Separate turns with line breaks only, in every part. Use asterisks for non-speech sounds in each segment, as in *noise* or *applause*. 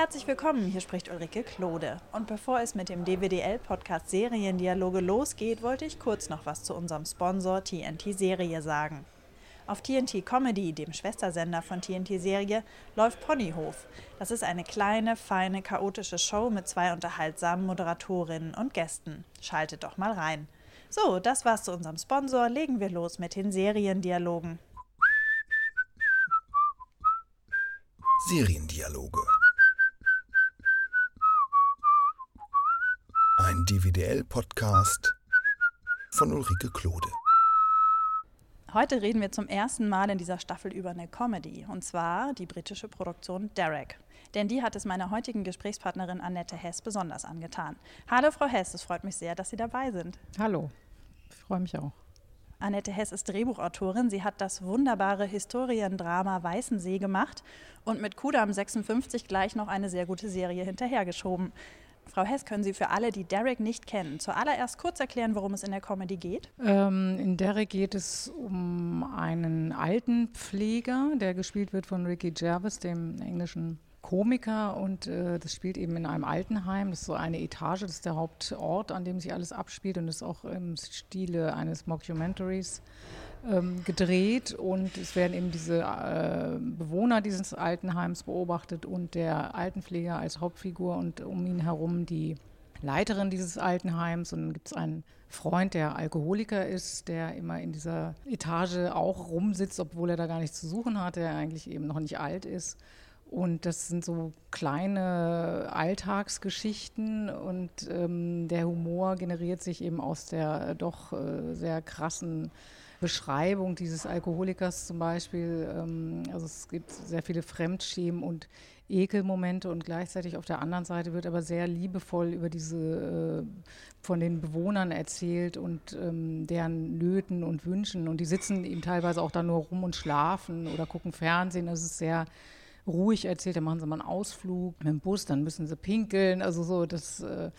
Herzlich willkommen, hier spricht Ulrike Klode. Und bevor es mit dem DWDL-Podcast Seriendialoge losgeht, wollte ich kurz noch was zu unserem Sponsor TNT Serie sagen. Auf TNT Comedy, dem Schwestersender von TNT Serie, läuft Ponyhof. Das ist eine kleine, feine, chaotische Show mit zwei unterhaltsamen Moderatorinnen und Gästen. Schaltet doch mal rein. So, das war's zu unserem Sponsor. Legen wir los mit den Seriendialogen.
Seriendialoge. Ein DVDL-Podcast von Ulrike Klode.
Heute reden wir zum ersten Mal in dieser Staffel über eine Comedy, und zwar die britische Produktion Derek. Denn die hat es meiner heutigen Gesprächspartnerin Annette Hess besonders angetan. Hallo Frau Hess, es freut mich sehr, dass Sie dabei sind.
Hallo, ich freue mich auch.
Annette Hess ist Drehbuchautorin. Sie hat das wunderbare Historiendrama Weißensee gemacht und mit Kudam 56 gleich noch eine sehr gute Serie hinterhergeschoben. Frau Hess, können Sie für alle, die Derek nicht kennen, zuallererst kurz erklären, worum es in der Comedy geht?
Ähm, in Derek geht es um einen Altenpfleger, der gespielt wird von Ricky Gervais, dem englischen Komiker und äh, das spielt eben in einem Altenheim. Das ist so eine Etage, das ist der Hauptort, an dem sich alles abspielt und ist auch im Stile eines Mockumentaries ähm, gedreht und es werden eben diese äh, Bewohner dieses Altenheims beobachtet und der Altenpfleger als Hauptfigur und um ihn herum die Leiterin dieses Altenheims und dann gibt es einen Freund, der Alkoholiker ist, der immer in dieser Etage auch rumsitzt, obwohl er da gar nichts zu suchen hat, der eigentlich eben noch nicht alt ist. Und das sind so kleine Alltagsgeschichten und ähm, der Humor generiert sich eben aus der doch äh, sehr krassen Beschreibung dieses Alkoholikers zum Beispiel. Ähm, also es gibt sehr viele Fremdschämen und Ekelmomente und gleichzeitig auf der anderen Seite wird aber sehr liebevoll über diese äh, von den Bewohnern erzählt und ähm, deren Nöten und Wünschen. Und die sitzen eben teilweise auch da nur rum und schlafen oder gucken Fernsehen. Das ist sehr ruhig erzählt. Da machen sie mal einen Ausflug mit dem Bus, dann müssen sie pinkeln. Also so das äh,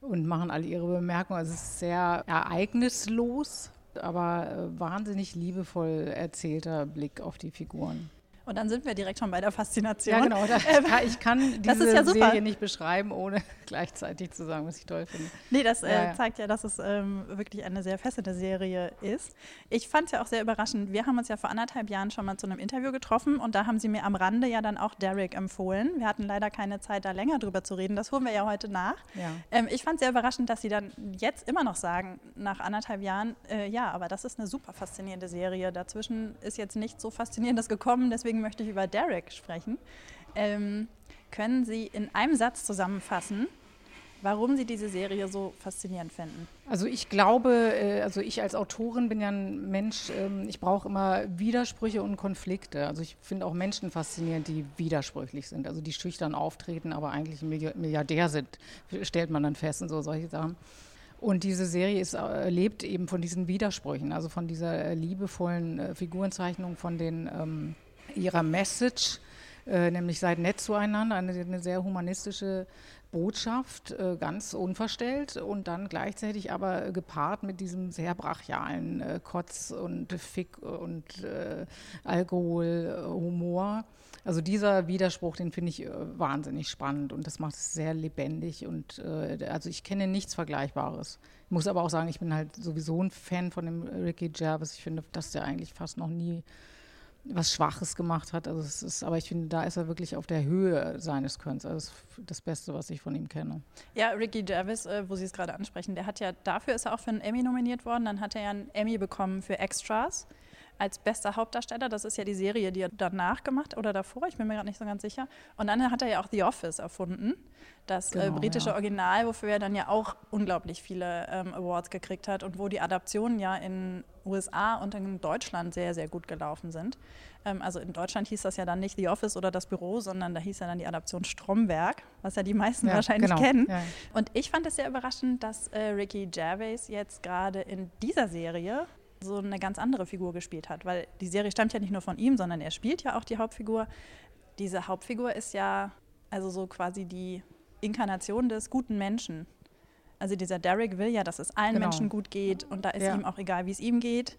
und machen alle ihre Bemerkungen. Also es ist sehr ereignislos aber äh, wahnsinnig liebevoll erzählter Blick auf die Figuren.
Und dann sind wir direkt schon bei der Faszination.
Ja, genau. Da, ähm, ich kann diese ja Serie nicht beschreiben, ohne *laughs* gleichzeitig zu sagen, was ich toll finde.
Nee, das äh, ja, zeigt ja, dass es ähm, wirklich eine sehr fesselnde Serie ist. Ich fand es ja auch sehr überraschend. Wir haben uns ja vor anderthalb Jahren schon mal zu einem Interview getroffen und da haben Sie mir am Rande ja dann auch Derek empfohlen. Wir hatten leider keine Zeit, da länger drüber zu reden. Das holen wir ja heute nach. Ähm, ich fand es sehr überraschend, dass Sie dann jetzt immer noch sagen, nach anderthalb Jahren, äh, ja, aber das ist eine super faszinierende Serie. Dazwischen ist jetzt nichts so Faszinierendes gekommen, deswegen deswegen möchte ich über Derek sprechen. Ähm, können Sie in einem Satz zusammenfassen, warum Sie diese Serie so faszinierend finden?
Also ich glaube, äh, also ich als Autorin bin ja ein Mensch, ähm, ich brauche immer Widersprüche und Konflikte. Also ich finde auch Menschen faszinierend, die widersprüchlich sind, also die schüchtern auftreten, aber eigentlich Milliardär sind, stellt man dann fest und so solche Sachen. Und diese Serie ist, äh, lebt eben von diesen Widersprüchen, also von dieser äh, liebevollen Figurenzeichnung, von den ähm, ihrer Message, äh, nämlich seid nett zueinander, eine, eine sehr humanistische Botschaft, äh, ganz unverstellt und dann gleichzeitig aber gepaart mit diesem sehr brachialen äh, Kotz und Fick und äh, Alkohol, äh, Humor. Also dieser Widerspruch, den finde ich äh, wahnsinnig spannend und das macht es sehr lebendig und also ich kenne nichts Vergleichbares. Ich muss aber auch sagen, ich bin halt sowieso ein Fan von dem Ricky Gervais. Ich finde, dass der eigentlich fast noch nie was Schwaches gemacht hat. Also es ist, aber ich finde, da ist er wirklich auf der Höhe seines Könns. Also das, das Beste, was ich von ihm kenne.
Ja, Ricky Gervais, äh, wo Sie es gerade ansprechen, der hat ja dafür ist er auch für einen Emmy nominiert worden. Dann hat er ja einen Emmy bekommen für Extras als bester Hauptdarsteller. Das ist ja die Serie, die er danach gemacht oder davor, ich bin mir gerade nicht so ganz sicher. Und dann hat er ja auch The Office erfunden, das äh, genau, äh, britische ja. Original, wofür er dann ja auch unglaublich viele ähm, Awards gekriegt hat und wo die Adaptionen ja in USA und in Deutschland sehr, sehr gut gelaufen sind. Ähm, also in Deutschland hieß das ja dann nicht The Office oder das Büro, sondern da hieß ja dann die Adaption Stromberg, was ja die meisten ja, wahrscheinlich genau. kennen. Ja. Und ich fand es sehr überraschend, dass äh, Ricky Gervais jetzt gerade in dieser Serie so eine ganz andere Figur gespielt hat, weil die Serie stammt ja nicht nur von ihm, sondern er spielt ja auch die Hauptfigur. Diese Hauptfigur ist ja also so quasi die Inkarnation des guten Menschen. Also dieser Derek will ja, dass es allen genau. Menschen gut geht und da ist ja. ihm auch egal, wie es ihm geht.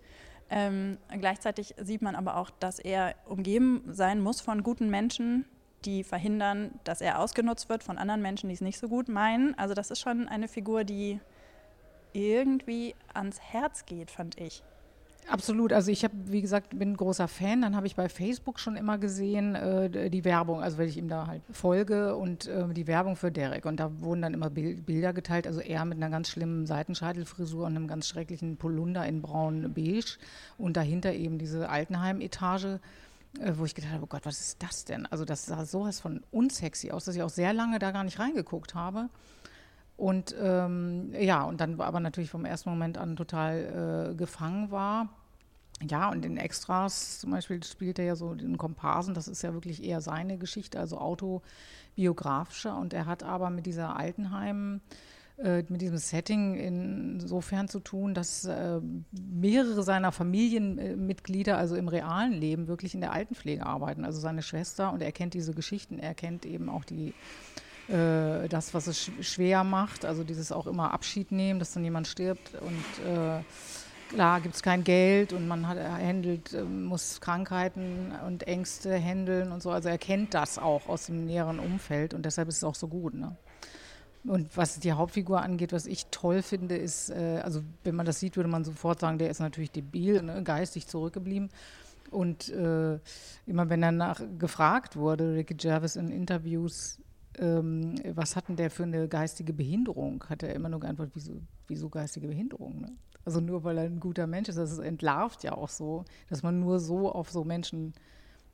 Ähm, gleichzeitig sieht man aber auch, dass er umgeben sein muss von guten Menschen, die verhindern, dass er ausgenutzt wird von anderen Menschen, die es nicht so gut meinen. Also das ist schon eine Figur, die irgendwie ans Herz geht, fand ich.
Absolut. Also ich habe, wie gesagt, bin großer Fan. Dann habe ich bei Facebook schon immer gesehen äh, die Werbung, also wenn ich ihm da halt folge und äh, die Werbung für Derek. Und da wurden dann immer Bil Bilder geteilt. Also er mit einer ganz schlimmen Seitenscheitelfrisur und einem ganz schrecklichen Polunder in braun beige und dahinter eben diese Altenheim-Etage. Äh, wo ich gedacht habe, oh Gott, was ist das denn? Also das sah sowas von unsexy aus, dass ich auch sehr lange da gar nicht reingeguckt habe. Und ähm, ja, und dann aber natürlich vom ersten Moment an total äh, gefangen war. Ja, und in Extras zum Beispiel spielt er ja so den Komparsen, das ist ja wirklich eher seine Geschichte, also autobiografischer. Und er hat aber mit dieser Altenheim, äh, mit diesem Setting insofern zu tun, dass äh, mehrere seiner Familienmitglieder, also im realen Leben, wirklich in der Altenpflege arbeiten. Also seine Schwester und er kennt diese Geschichten, er kennt eben auch die äh, das, was es sch schwer macht, also dieses auch immer Abschied nehmen, dass dann jemand stirbt und äh, klar gibt es kein Geld und man hat, handelt, äh, muss Krankheiten und Ängste handeln und so. Also er kennt das auch aus dem näheren Umfeld und deshalb ist es auch so gut. Ne? Und was die Hauptfigur angeht, was ich toll finde, ist, äh, also wenn man das sieht, würde man sofort sagen, der ist natürlich debil, ne, geistig zurückgeblieben. Und äh, immer wenn danach gefragt wurde, Ricky Gervais in Interviews, ähm, was hat denn der für eine geistige Behinderung? Hat er immer nur geantwortet, wieso, wieso geistige Behinderung? Ne? Also nur weil er ein guter Mensch ist, das entlarvt ja auch so, dass man nur so auf so Menschen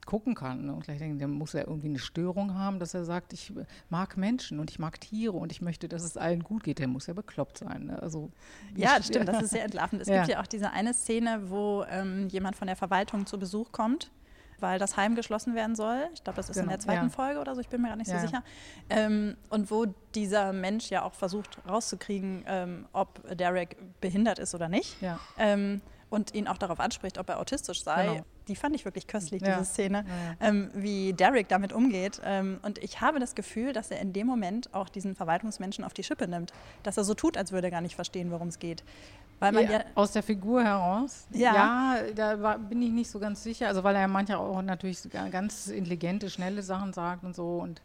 gucken kann. Ne? Und gleich denken, der muss ja irgendwie eine Störung haben, dass er sagt, ich mag Menschen und ich mag Tiere und ich möchte, dass es allen gut geht. Der muss ja bekloppt sein. Ne? Also,
ja, stimmt, das ist sehr entlarvend. Es ja. gibt ja auch diese eine Szene, wo ähm, jemand von der Verwaltung zu Besuch kommt weil das Heim geschlossen werden soll. Ich glaube, das ist genau, in der zweiten ja. Folge oder so, ich bin mir gar nicht ja. so sicher. Ähm, und wo dieser Mensch ja auch versucht rauszukriegen, ähm, ob Derek behindert ist oder nicht. Ähm, und ihn auch darauf anspricht, ob er autistisch sei. Genau. Die fand ich wirklich köstlich, diese Szene. Ähm, wie Derek damit umgeht. Ähm, und ich habe das Gefühl, dass er in dem Moment auch diesen Verwaltungsmenschen auf die Schippe nimmt. Dass er so tut, als würde er gar nicht verstehen, worum es geht.
Weil man ja, aus der Figur heraus? Ja, ja da war, bin ich nicht so ganz sicher. Also weil er manchmal auch natürlich ganz intelligente, schnelle Sachen sagt und so. Und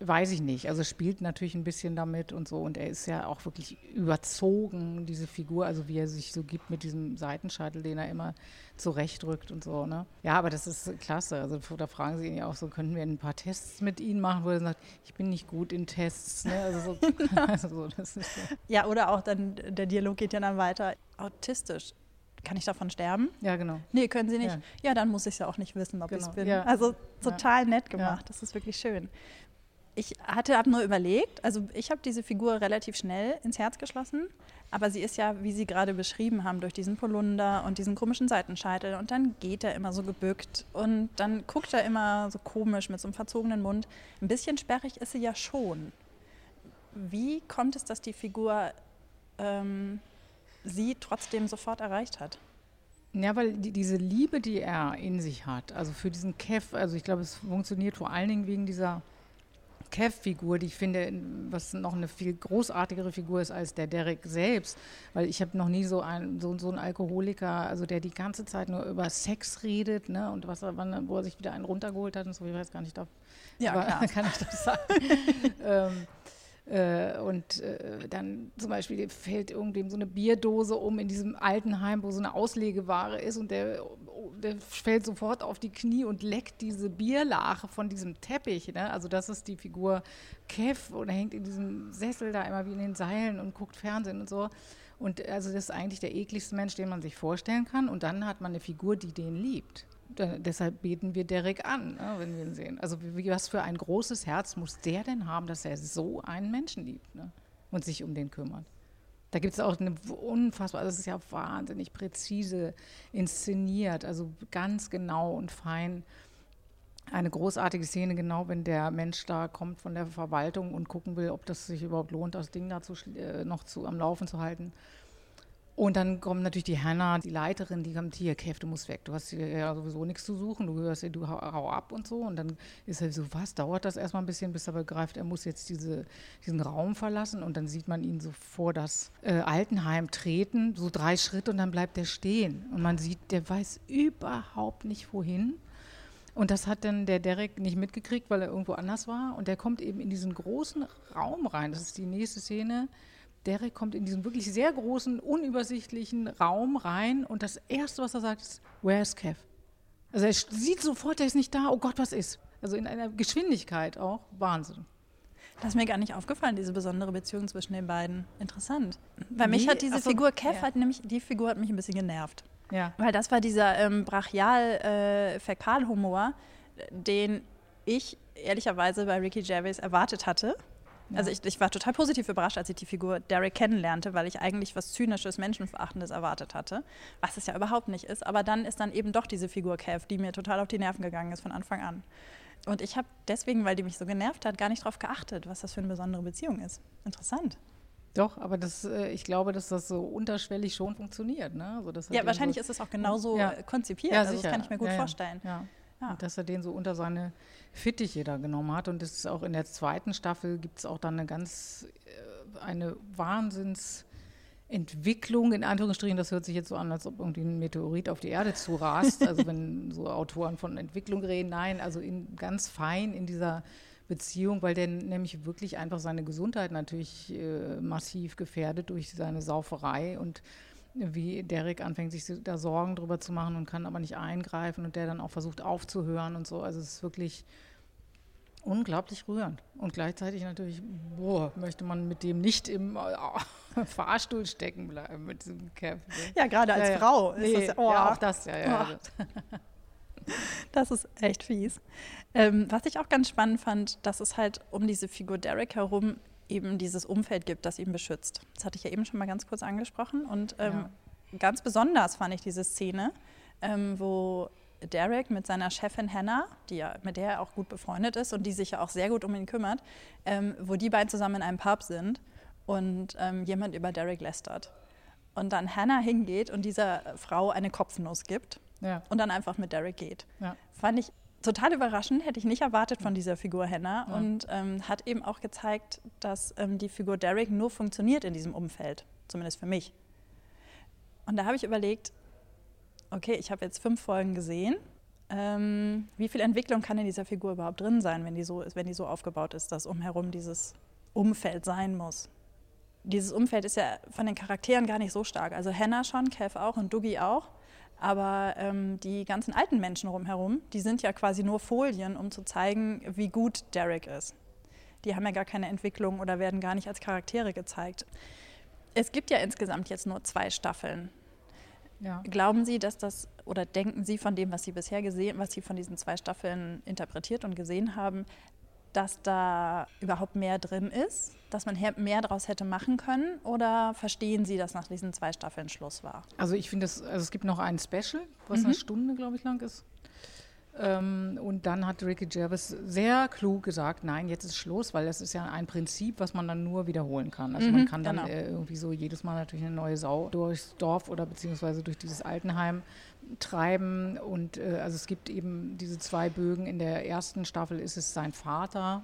Weiß ich nicht. Also spielt natürlich ein bisschen damit und so. Und er ist ja auch wirklich überzogen, diese Figur, also wie er sich so gibt mit diesem Seitenscheitel, den er immer zurechtdrückt und so. Ne? Ja, aber das ist klasse. Also da fragen sie ihn ja auch so, könnten wir ein paar Tests mit Ihnen machen, wo er sagt, ich bin nicht gut in Tests. Ne? Also so, *laughs* *laughs*
also so, so. Ja, oder auch dann, der Dialog geht ja dann weiter. Autistisch kann ich davon sterben?
Ja, genau.
Nee, können Sie nicht. Ja, ja dann muss ich es ja auch nicht wissen, ob genau. ich es bin. Ja. Also total ja. nett gemacht. Das ist wirklich schön. Ich hatte hab nur überlegt, also ich habe diese Figur relativ schnell ins Herz geschlossen, aber sie ist ja, wie Sie gerade beschrieben haben, durch diesen Polunder und diesen komischen Seitenscheitel und dann geht er immer so gebückt und dann guckt er immer so komisch mit so einem verzogenen Mund. Ein bisschen sperrig ist sie ja schon. Wie kommt es, dass die Figur ähm, sie trotzdem sofort erreicht hat?
Ja, weil die, diese Liebe, die er in sich hat, also für diesen Kev, also ich glaube, es funktioniert vor allen Dingen wegen dieser Kev-Figur, die ich finde, was noch eine viel großartigere Figur ist als der Derek selbst, weil ich habe noch nie so einen so, so einen Alkoholiker, also der die ganze Zeit nur über Sex redet, ne, und was er, wann, wo er sich wieder einen runtergeholt hat und so, ich weiß gar nicht, darf, ja, aber, *laughs* kann ich das sagen. *laughs* ähm, äh, und äh, dann zum Beispiel fällt irgendwem so eine Bierdose um in diesem Altenheim, wo so eine Auslegeware ist und der, der fällt sofort auf die Knie und leckt diese Bierlache von diesem Teppich. Ne? Also das ist die Figur Kev und er hängt in diesem Sessel da immer wie in den Seilen und guckt Fernsehen und so. Und also das ist eigentlich der ekligste Mensch, den man sich vorstellen kann. Und dann hat man eine Figur, die den liebt deshalb beten wir Derek an, ne, wenn wir ihn sehen. Also wie, was für ein großes Herz muss der denn haben, dass er so einen Menschen liebt ne, und sich um den kümmert. Da gibt es auch eine unfassbar, also es ist ja wahnsinnig präzise inszeniert, also ganz genau und fein. Eine großartige Szene, genau wenn der Mensch da kommt von der Verwaltung und gucken will, ob das sich überhaupt lohnt, das Ding da zu, äh, noch zu, am Laufen zu halten. Und dann kommt natürlich die Hannah, die Leiterin, die kommt hier, Kev, du musst weg. Du hast hier ja sowieso nichts zu suchen. Du hörst hier, du hau, hau, ab und so. Und dann ist er so, was, dauert das erstmal ein bisschen, bis er begreift, er muss jetzt diese, diesen Raum verlassen. Und dann sieht man ihn so vor das äh, Altenheim treten, so drei Schritte und dann bleibt er stehen. Und man sieht, der weiß überhaupt nicht wohin. Und das hat dann der Derek nicht mitgekriegt, weil er irgendwo anders war. Und der kommt eben in diesen großen Raum rein. Das ist die nächste Szene. Derek kommt in diesen wirklich sehr großen, unübersichtlichen Raum rein. Und das Erste, was er sagt, ist, where is Kev? Also er sieht sofort, er ist nicht da. Oh Gott, was ist? Also in einer Geschwindigkeit auch. Wahnsinn.
Das ist mir gar nicht aufgefallen, diese besondere Beziehung zwischen den beiden. Interessant. Weil mich
Nee,
hat diese
ach so,
Figur Kev
ja.
halt nämlich, die Figur hat mich ein bisschen genervt.
Ja.
Weil das war dieser ähm, brachial-Fäkalhumor, den ich ehrlicherweise bei Ricky Gervais erwartet hatte. Also ich, ich war total positiv überrascht, als ich die Figur Derek kennenlernte, weil ich eigentlich was Zynisches, Menschenverachtendes erwartet hatte, was es ja überhaupt nicht ist. Aber dann ist dann eben doch diese Figur Kev, die mir total auf die Nerven gegangen ist von Anfang an. Und ich habe deswegen, weil die mich so genervt hat, gar nicht darauf geachtet, was das für eine besondere Beziehung ist. Interessant.
Doch, aber das, äh, ich glaube, dass das so unterschwellig schon funktioniert. Ne? Also, er
Ja, wahrscheinlich
so,
ist es auch genauso
Ja.
äh, konzipiert.
Ja,
also das kann ich mir gut
Ja, ja.
vorstellen.
Ja.
Ja.
Dass er den so unter seine Fittiche da genommen hat. Und das ist auch in der zweiten Staffel gibt es auch dann eine ganz, äh, eine Wahnsinnsentwicklung, in Anführungsstrichen, das hört sich jetzt so an, als ob irgendwie ein Meteorit auf die Erde zurast. also wenn *laughs* so Autoren von Entwicklung reden, nein, also in, ganz fein in dieser Beziehung, weil der nämlich wirklich einfach seine Gesundheit natürlich äh, massiv gefährdet durch seine Sauferei und wie Derek anfängt, sich da Sorgen drüber zu machen und kann aber nicht eingreifen und der dann auch versucht aufzuhören und so. Also es ist wirklich unglaublich rührend. Und gleichzeitig natürlich, boah, möchte man mit dem nicht im äh, *laughs* Fahrstuhl stecken bleiben, mit diesem Kev. ne?
Ja, gerade als
Ja, ja.
Frau ist
Nee,
das ja, oh,
ja, auch das, ja, ja.
Oh. *laughs* Das ist echt fies. Ähm, was ich auch ganz spannend fand, dass es halt um diese Figur Derek herum eben dieses Umfeld gibt, das ihn beschützt. Das hatte ich ja eben schon mal ganz kurz angesprochen. Und ähm, ganz besonders fand ich diese Szene, ähm, wo Derek mit seiner Chefin Hannah, die ja, mit der er auch gut befreundet ist und die sich ja auch sehr gut um ihn kümmert, ähm, wo die beiden zusammen in einem Pub sind und ähm, jemand über Derek lästert. Und dann Hannah hingeht und dieser Frau eine Kopfnuss gibt
ja.
und dann einfach mit Derek geht.
Ja.
Fand ich total überraschend, hätte ich nicht erwartet von dieser Figur Hannah
Ja.
und ähm, hat eben auch gezeigt, dass ähm, die Figur Derek nur funktioniert in diesem Umfeld, zumindest für mich. Und da habe ich überlegt, okay, ich habe jetzt fünf Folgen gesehen. Ähm, wie viel Entwicklung kann in dieser Figur überhaupt drin sein, wenn die so wenn die so aufgebaut ist, dass umherum dieses Umfeld sein muss? Dieses Umfeld ist ja von den Charakteren gar nicht so stark. Also Hannah schon, Kev auch und Dougie auch. Aber ähm, die ganzen alten Menschen rumherum, die sind ja quasi nur Folien, um zu zeigen, wie gut Derek ist. Die haben ja gar keine Entwicklung oder werden gar nicht als Charaktere gezeigt. Es gibt ja insgesamt jetzt nur zwei Staffeln.
Ja.
Glauben Sie, dass das oder denken Sie von dem, was Sie bisher gesehen, was Sie von diesen zwei Staffeln interpretiert und gesehen haben, dass da überhaupt mehr drin ist, dass man mehr daraus hätte machen können? Oder verstehen Sie, dass nach diesen zwei Staffeln Schluss war?
Also ich finde, es, also es gibt noch ein Special, was eine Stunde, glaube ich, lang ist. Ähm, und dann hat Ricky Gervais sehr klug gesagt, nein, jetzt ist Schluss, weil das ist ja ein Prinzip, was man dann nur wiederholen kann. Also man kann dann
genau.
äh, irgendwie so jedes Mal natürlich eine neue Sau durchs Dorf oder beziehungsweise durch dieses Altenheim treiben. Und äh, also es gibt eben diese zwei Bögen. In der ersten Staffel ist es sein Vater,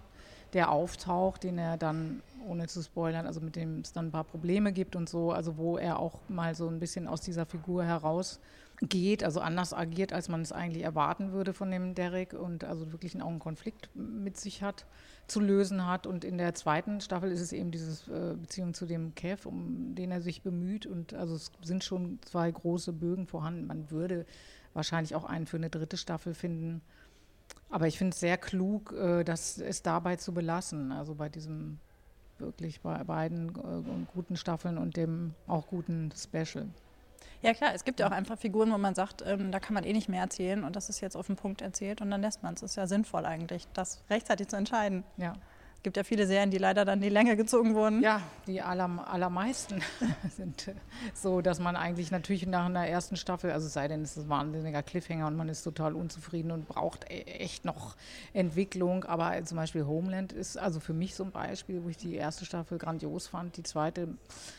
der auftaucht, den er dann, ohne zu spoilern, also mit dem es dann ein paar Probleme gibt und so, also wo er auch mal so ein bisschen aus dieser Figur heraus geht, also anders agiert, als man es eigentlich erwarten würde von dem Derek und also wirklich auch einen Konflikt mit sich hat, zu lösen hat. Und in der zweiten Staffel ist es eben diese äh, Beziehung zu dem Kev, um den er sich bemüht. Und also es sind schon zwei große Bögen vorhanden. Man würde wahrscheinlich auch einen für eine dritte Staffel finden. Aber ich finde es sehr klug, äh, das es dabei zu belassen. Also bei diesem wirklich bei beiden äh, guten Staffeln und dem auch guten Special.
Ja klar, es gibt ja auch einfach Figuren, wo man sagt, ähm, da kann man eh nicht mehr erzählen und das ist jetzt auf den Punkt erzählt und dann lässt man es. Ist ja sinnvoll eigentlich, das rechtzeitig zu entscheiden.
Ja.
Es gibt ja viele Serien, die leider dann die Länge gezogen wurden.
Ja, die aller, allermeisten *laughs* sind äh, so, dass man eigentlich natürlich nach einer ersten Staffel, also sei denn, es ist ein wahnsinniger Cliffhanger und man ist total unzufrieden und braucht e- echt noch Entwicklung. Aber zum Beispiel Homeland ist also für mich so ein Beispiel, wo ich die erste Staffel grandios fand, die zweite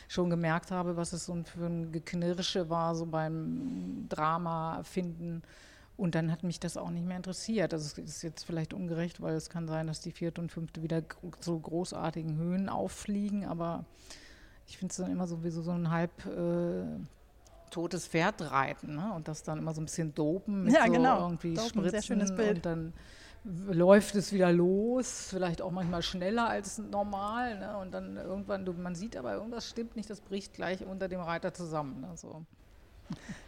schon gemerkt habe, was es so für ein Geknirsche war, so beim Drama finden. Und dann hat mich das auch nicht mehr interessiert. Also es ist jetzt vielleicht ungerecht, weil es kann sein, dass die vierte und fünfte wieder so großartigen Höhen auffliegen, aber ich finde es dann immer sowieso so ein halb äh, totes Pferd reiten ne? und das dann immer so ein bisschen dopen mit
Ja,
so
genau.
irgendwie
Dopen,
Spritzen
sehr schönes Bild.
und dann läuft es wieder los, vielleicht auch manchmal schneller als normal ne? und dann irgendwann, du, man sieht aber irgendwas stimmt nicht, das bricht gleich unter dem Reiter zusammen. Ne? So.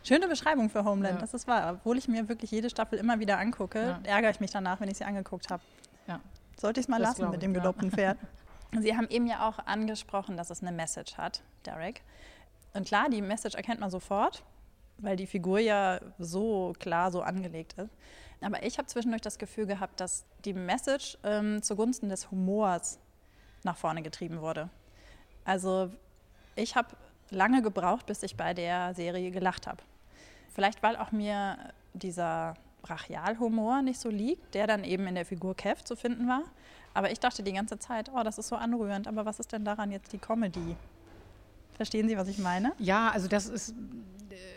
Schöne Beschreibung für Homeland,
Ja.
das ist wahr. Obwohl ich mir wirklich jede Staffel immer wieder angucke,
Ja.
ärgere ich mich danach, wenn ich sie angeguckt habe.
Ja.
Sollte ich es mal
Das
lassen mit dem
ja.
gelobten Pferd. *laughs* Sie haben eben ja auch angesprochen, dass es eine Message hat, Derek. Und klar, die Message erkennt man sofort, weil die Figur ja so klar so angelegt ist. Aber ich habe zwischendurch das Gefühl gehabt, dass die Message ähm, zugunsten des Humors nach vorne getrieben wurde. Also ich habe lange gebraucht, bis ich bei der Serie gelacht habe. Vielleicht, weil auch mir dieser Brachialhumor nicht so liegt, der dann eben in der Figur Kev zu finden war. Aber ich dachte die ganze Zeit, oh, das ist so anrührend, aber was ist denn daran jetzt die Comedy? Verstehen Sie, was ich meine?
Ja, also das ist,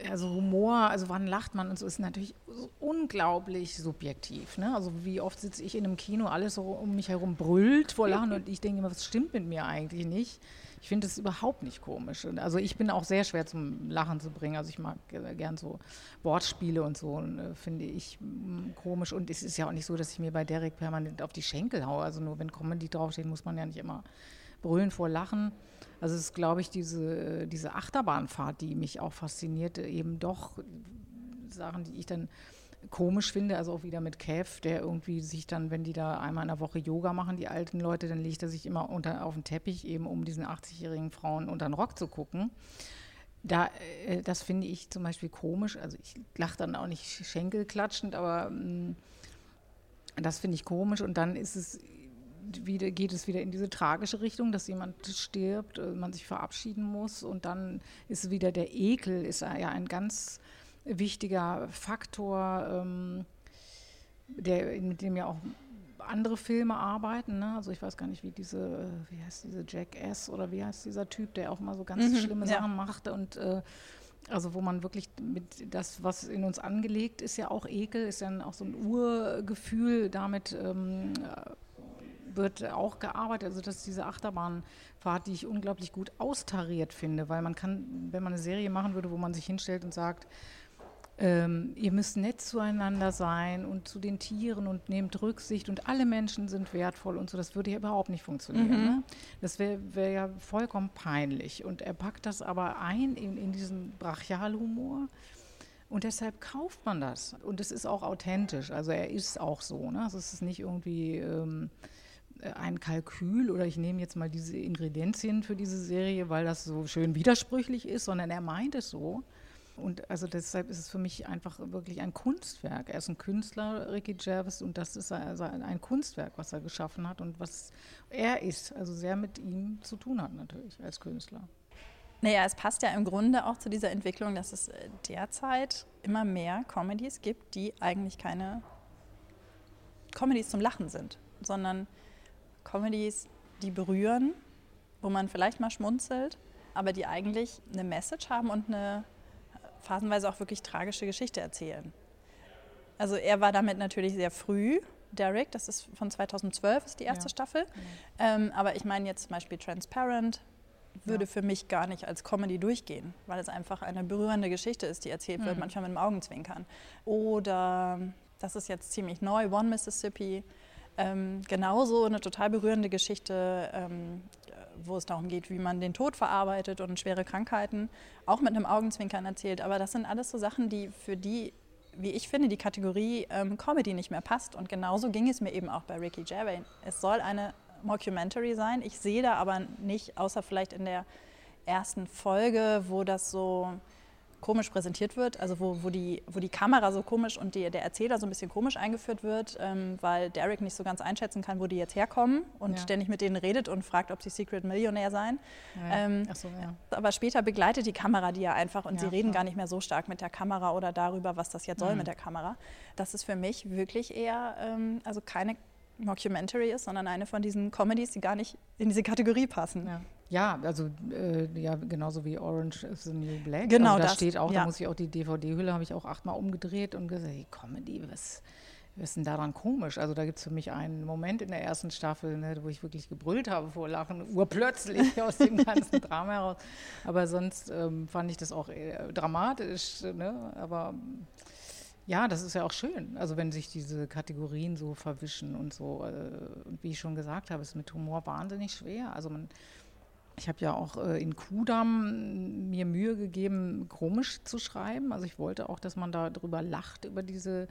also Humor, also wann lacht man und so, ist natürlich unglaublich subjektiv. Ne? Also wie oft sitze ich in einem Kino, alles so um mich herum brüllt vor *laughs* Lachen und ich denke immer, was stimmt mit mir eigentlich nicht? Ich finde das überhaupt nicht komisch. Und Also ich bin auch sehr schwer zum Lachen zu bringen. Also ich mag gern so Wortspiele und so, und, äh, finde ich mm, komisch. Und es ist ja auch nicht so, dass ich mir bei Derek permanent auf die Schenkel haue. Also nur wenn Comedy draufsteht, muss man ja nicht immer brüllen vor Lachen. Also es ist, glaube ich, diese, diese Achterbahnfahrt, die mich auch fasziniert, eben doch Sachen, die ich dann komisch finde, also auch wieder mit Kev, der irgendwie sich dann, wenn die da einmal in der Woche Yoga machen, die alten Leute, dann legt er sich immer unter, auf den Teppich, eben um diesen 80-jährigen Frauen unter den Rock zu gucken. Da, äh, das finde ich zum Beispiel komisch. Also ich lache dann auch nicht schenkelklatschend, aber mh, das finde ich komisch. Und dann ist es wieder, geht es wieder in diese tragische Richtung, dass jemand stirbt, äh, man sich verabschieden muss und dann ist wieder der Ekel, ist ja ein ganz wichtiger Faktor, ähm, der, mit dem ja auch andere Filme arbeiten. Ne? Also ich weiß gar nicht, wie diese, äh, wie heißt diese Jack S. oder wie heißt dieser Typ, der auch mal so ganz
Mhm,
schlimme
ja.
Sachen macht und äh, also wo man wirklich mit das, was in uns angelegt ist, ja auch Ekel, ist ja auch so ein Urgefühl, damit ähm, wird auch gearbeitet. Also das ist diese Achterbahnfahrt, die ich unglaublich gut austariert finde, weil man kann, wenn man eine Serie machen würde, wo man sich hinstellt und sagt, ähm, ihr müsst nett zueinander sein und zu den Tieren und nehmt Rücksicht und alle Menschen sind wertvoll und so, das würde ja überhaupt nicht funktionieren.
Mhm.
Ne? Das wäre wär ja vollkommen peinlich. Und er packt das aber ein in, in diesen Brachialhumor. Und deshalb kauft man das. Und es ist auch authentisch. Also er ist auch so. Ne? Also es ist nicht irgendwie ähm, ein Kalkül oder ich nehme jetzt mal diese Ingredienzien für diese Serie, weil das so schön widersprüchlich ist, sondern er meint es so. Und also deshalb ist es für mich einfach wirklich ein Kunstwerk. Er ist ein Künstler, Ricky Gervais, und das ist also ein Kunstwerk, was er geschaffen hat und was er ist, also sehr mit ihm zu tun hat natürlich als Künstler.
Naja, es passt ja im Grunde auch zu dieser Entwicklung, dass es äh, derzeit immer mehr Comedies gibt, die eigentlich keine Comedies zum Lachen sind, sondern Comedies, die berühren, wo man vielleicht mal schmunzelt, aber die eigentlich eine Message haben und eine phasenweise auch wirklich tragische Geschichte erzählen. Also er war damit natürlich sehr früh, Derek, das ist von 2012, ist die erste
Ja,
Staffel. Ähm, aber ich meine jetzt zum Beispiel Transparent würde
Ja.
für mich gar nicht als Comedy durchgehen, weil es einfach eine berührende Geschichte ist, die erzählt wird,
Mhm.
manchmal mit dem Augenzwinkern. Oder, das ist jetzt ziemlich neu, One Mississippi, ähm, genauso eine total berührende Geschichte, ähm, wo es darum geht, wie man den Tod verarbeitet und schwere Krankheiten, auch mit einem Augenzwinkern erzählt. Aber das sind alles so Sachen, die für die, wie ich finde, die Kategorie ähm, Comedy nicht mehr passt. Und genauso ging es mir eben auch bei Ricky Gervais. Es soll eine Mockumentary sein. Ich sehe da aber nicht, außer vielleicht in der ersten Folge, wo das so komisch präsentiert wird, also wo, wo, die, wo die Kamera so komisch und die, der Erzähler so ein bisschen komisch eingeführt wird, ähm, weil Derek nicht so ganz einschätzen kann, wo die jetzt herkommen und
Ja.
ständig mit denen redet und fragt, ob sie Secret Millionär seien. Ähm,
Ach so, ja.
Aber später begleitet die Kamera die ja einfach und
Ja,
sie reden
klar.
gar nicht mehr so stark mit der Kamera oder darüber, was das jetzt soll
Mhm.
mit der Kamera. Das ist für mich wirklich eher, ähm, also keine Mockumentary ist, sondern eine von diesen Comedies, die gar nicht in diese Kategorie passen.
Ja. Ja, also äh, ja, genauso wie Orange is the New Black.
Genau
also da
das,
steht auch,
ja.
da muss ich auch die DVD-Hülle habe ich auch achtmal umgedreht und gesagt, hey, Comedy, was was ist denn daran komisch? Also da gibt es für mich einen Moment in der ersten Staffel, ne, wo ich wirklich gebrüllt habe vor Lachen, urplötzlich aus dem *laughs* ganzen Drama heraus. Aber sonst ähm, fand ich das auch dramatisch. Ne? Aber ja, das ist ja auch schön. Also wenn sich diese Kategorien so verwischen und so. Äh, und wie ich schon gesagt habe, ist mit Humor wahnsinnig schwer. Also man ich habe ja auch äh, in Kudam mir Mühe gegeben, komisch zu schreiben. Also ich wollte auch, dass man darüber lacht, über diese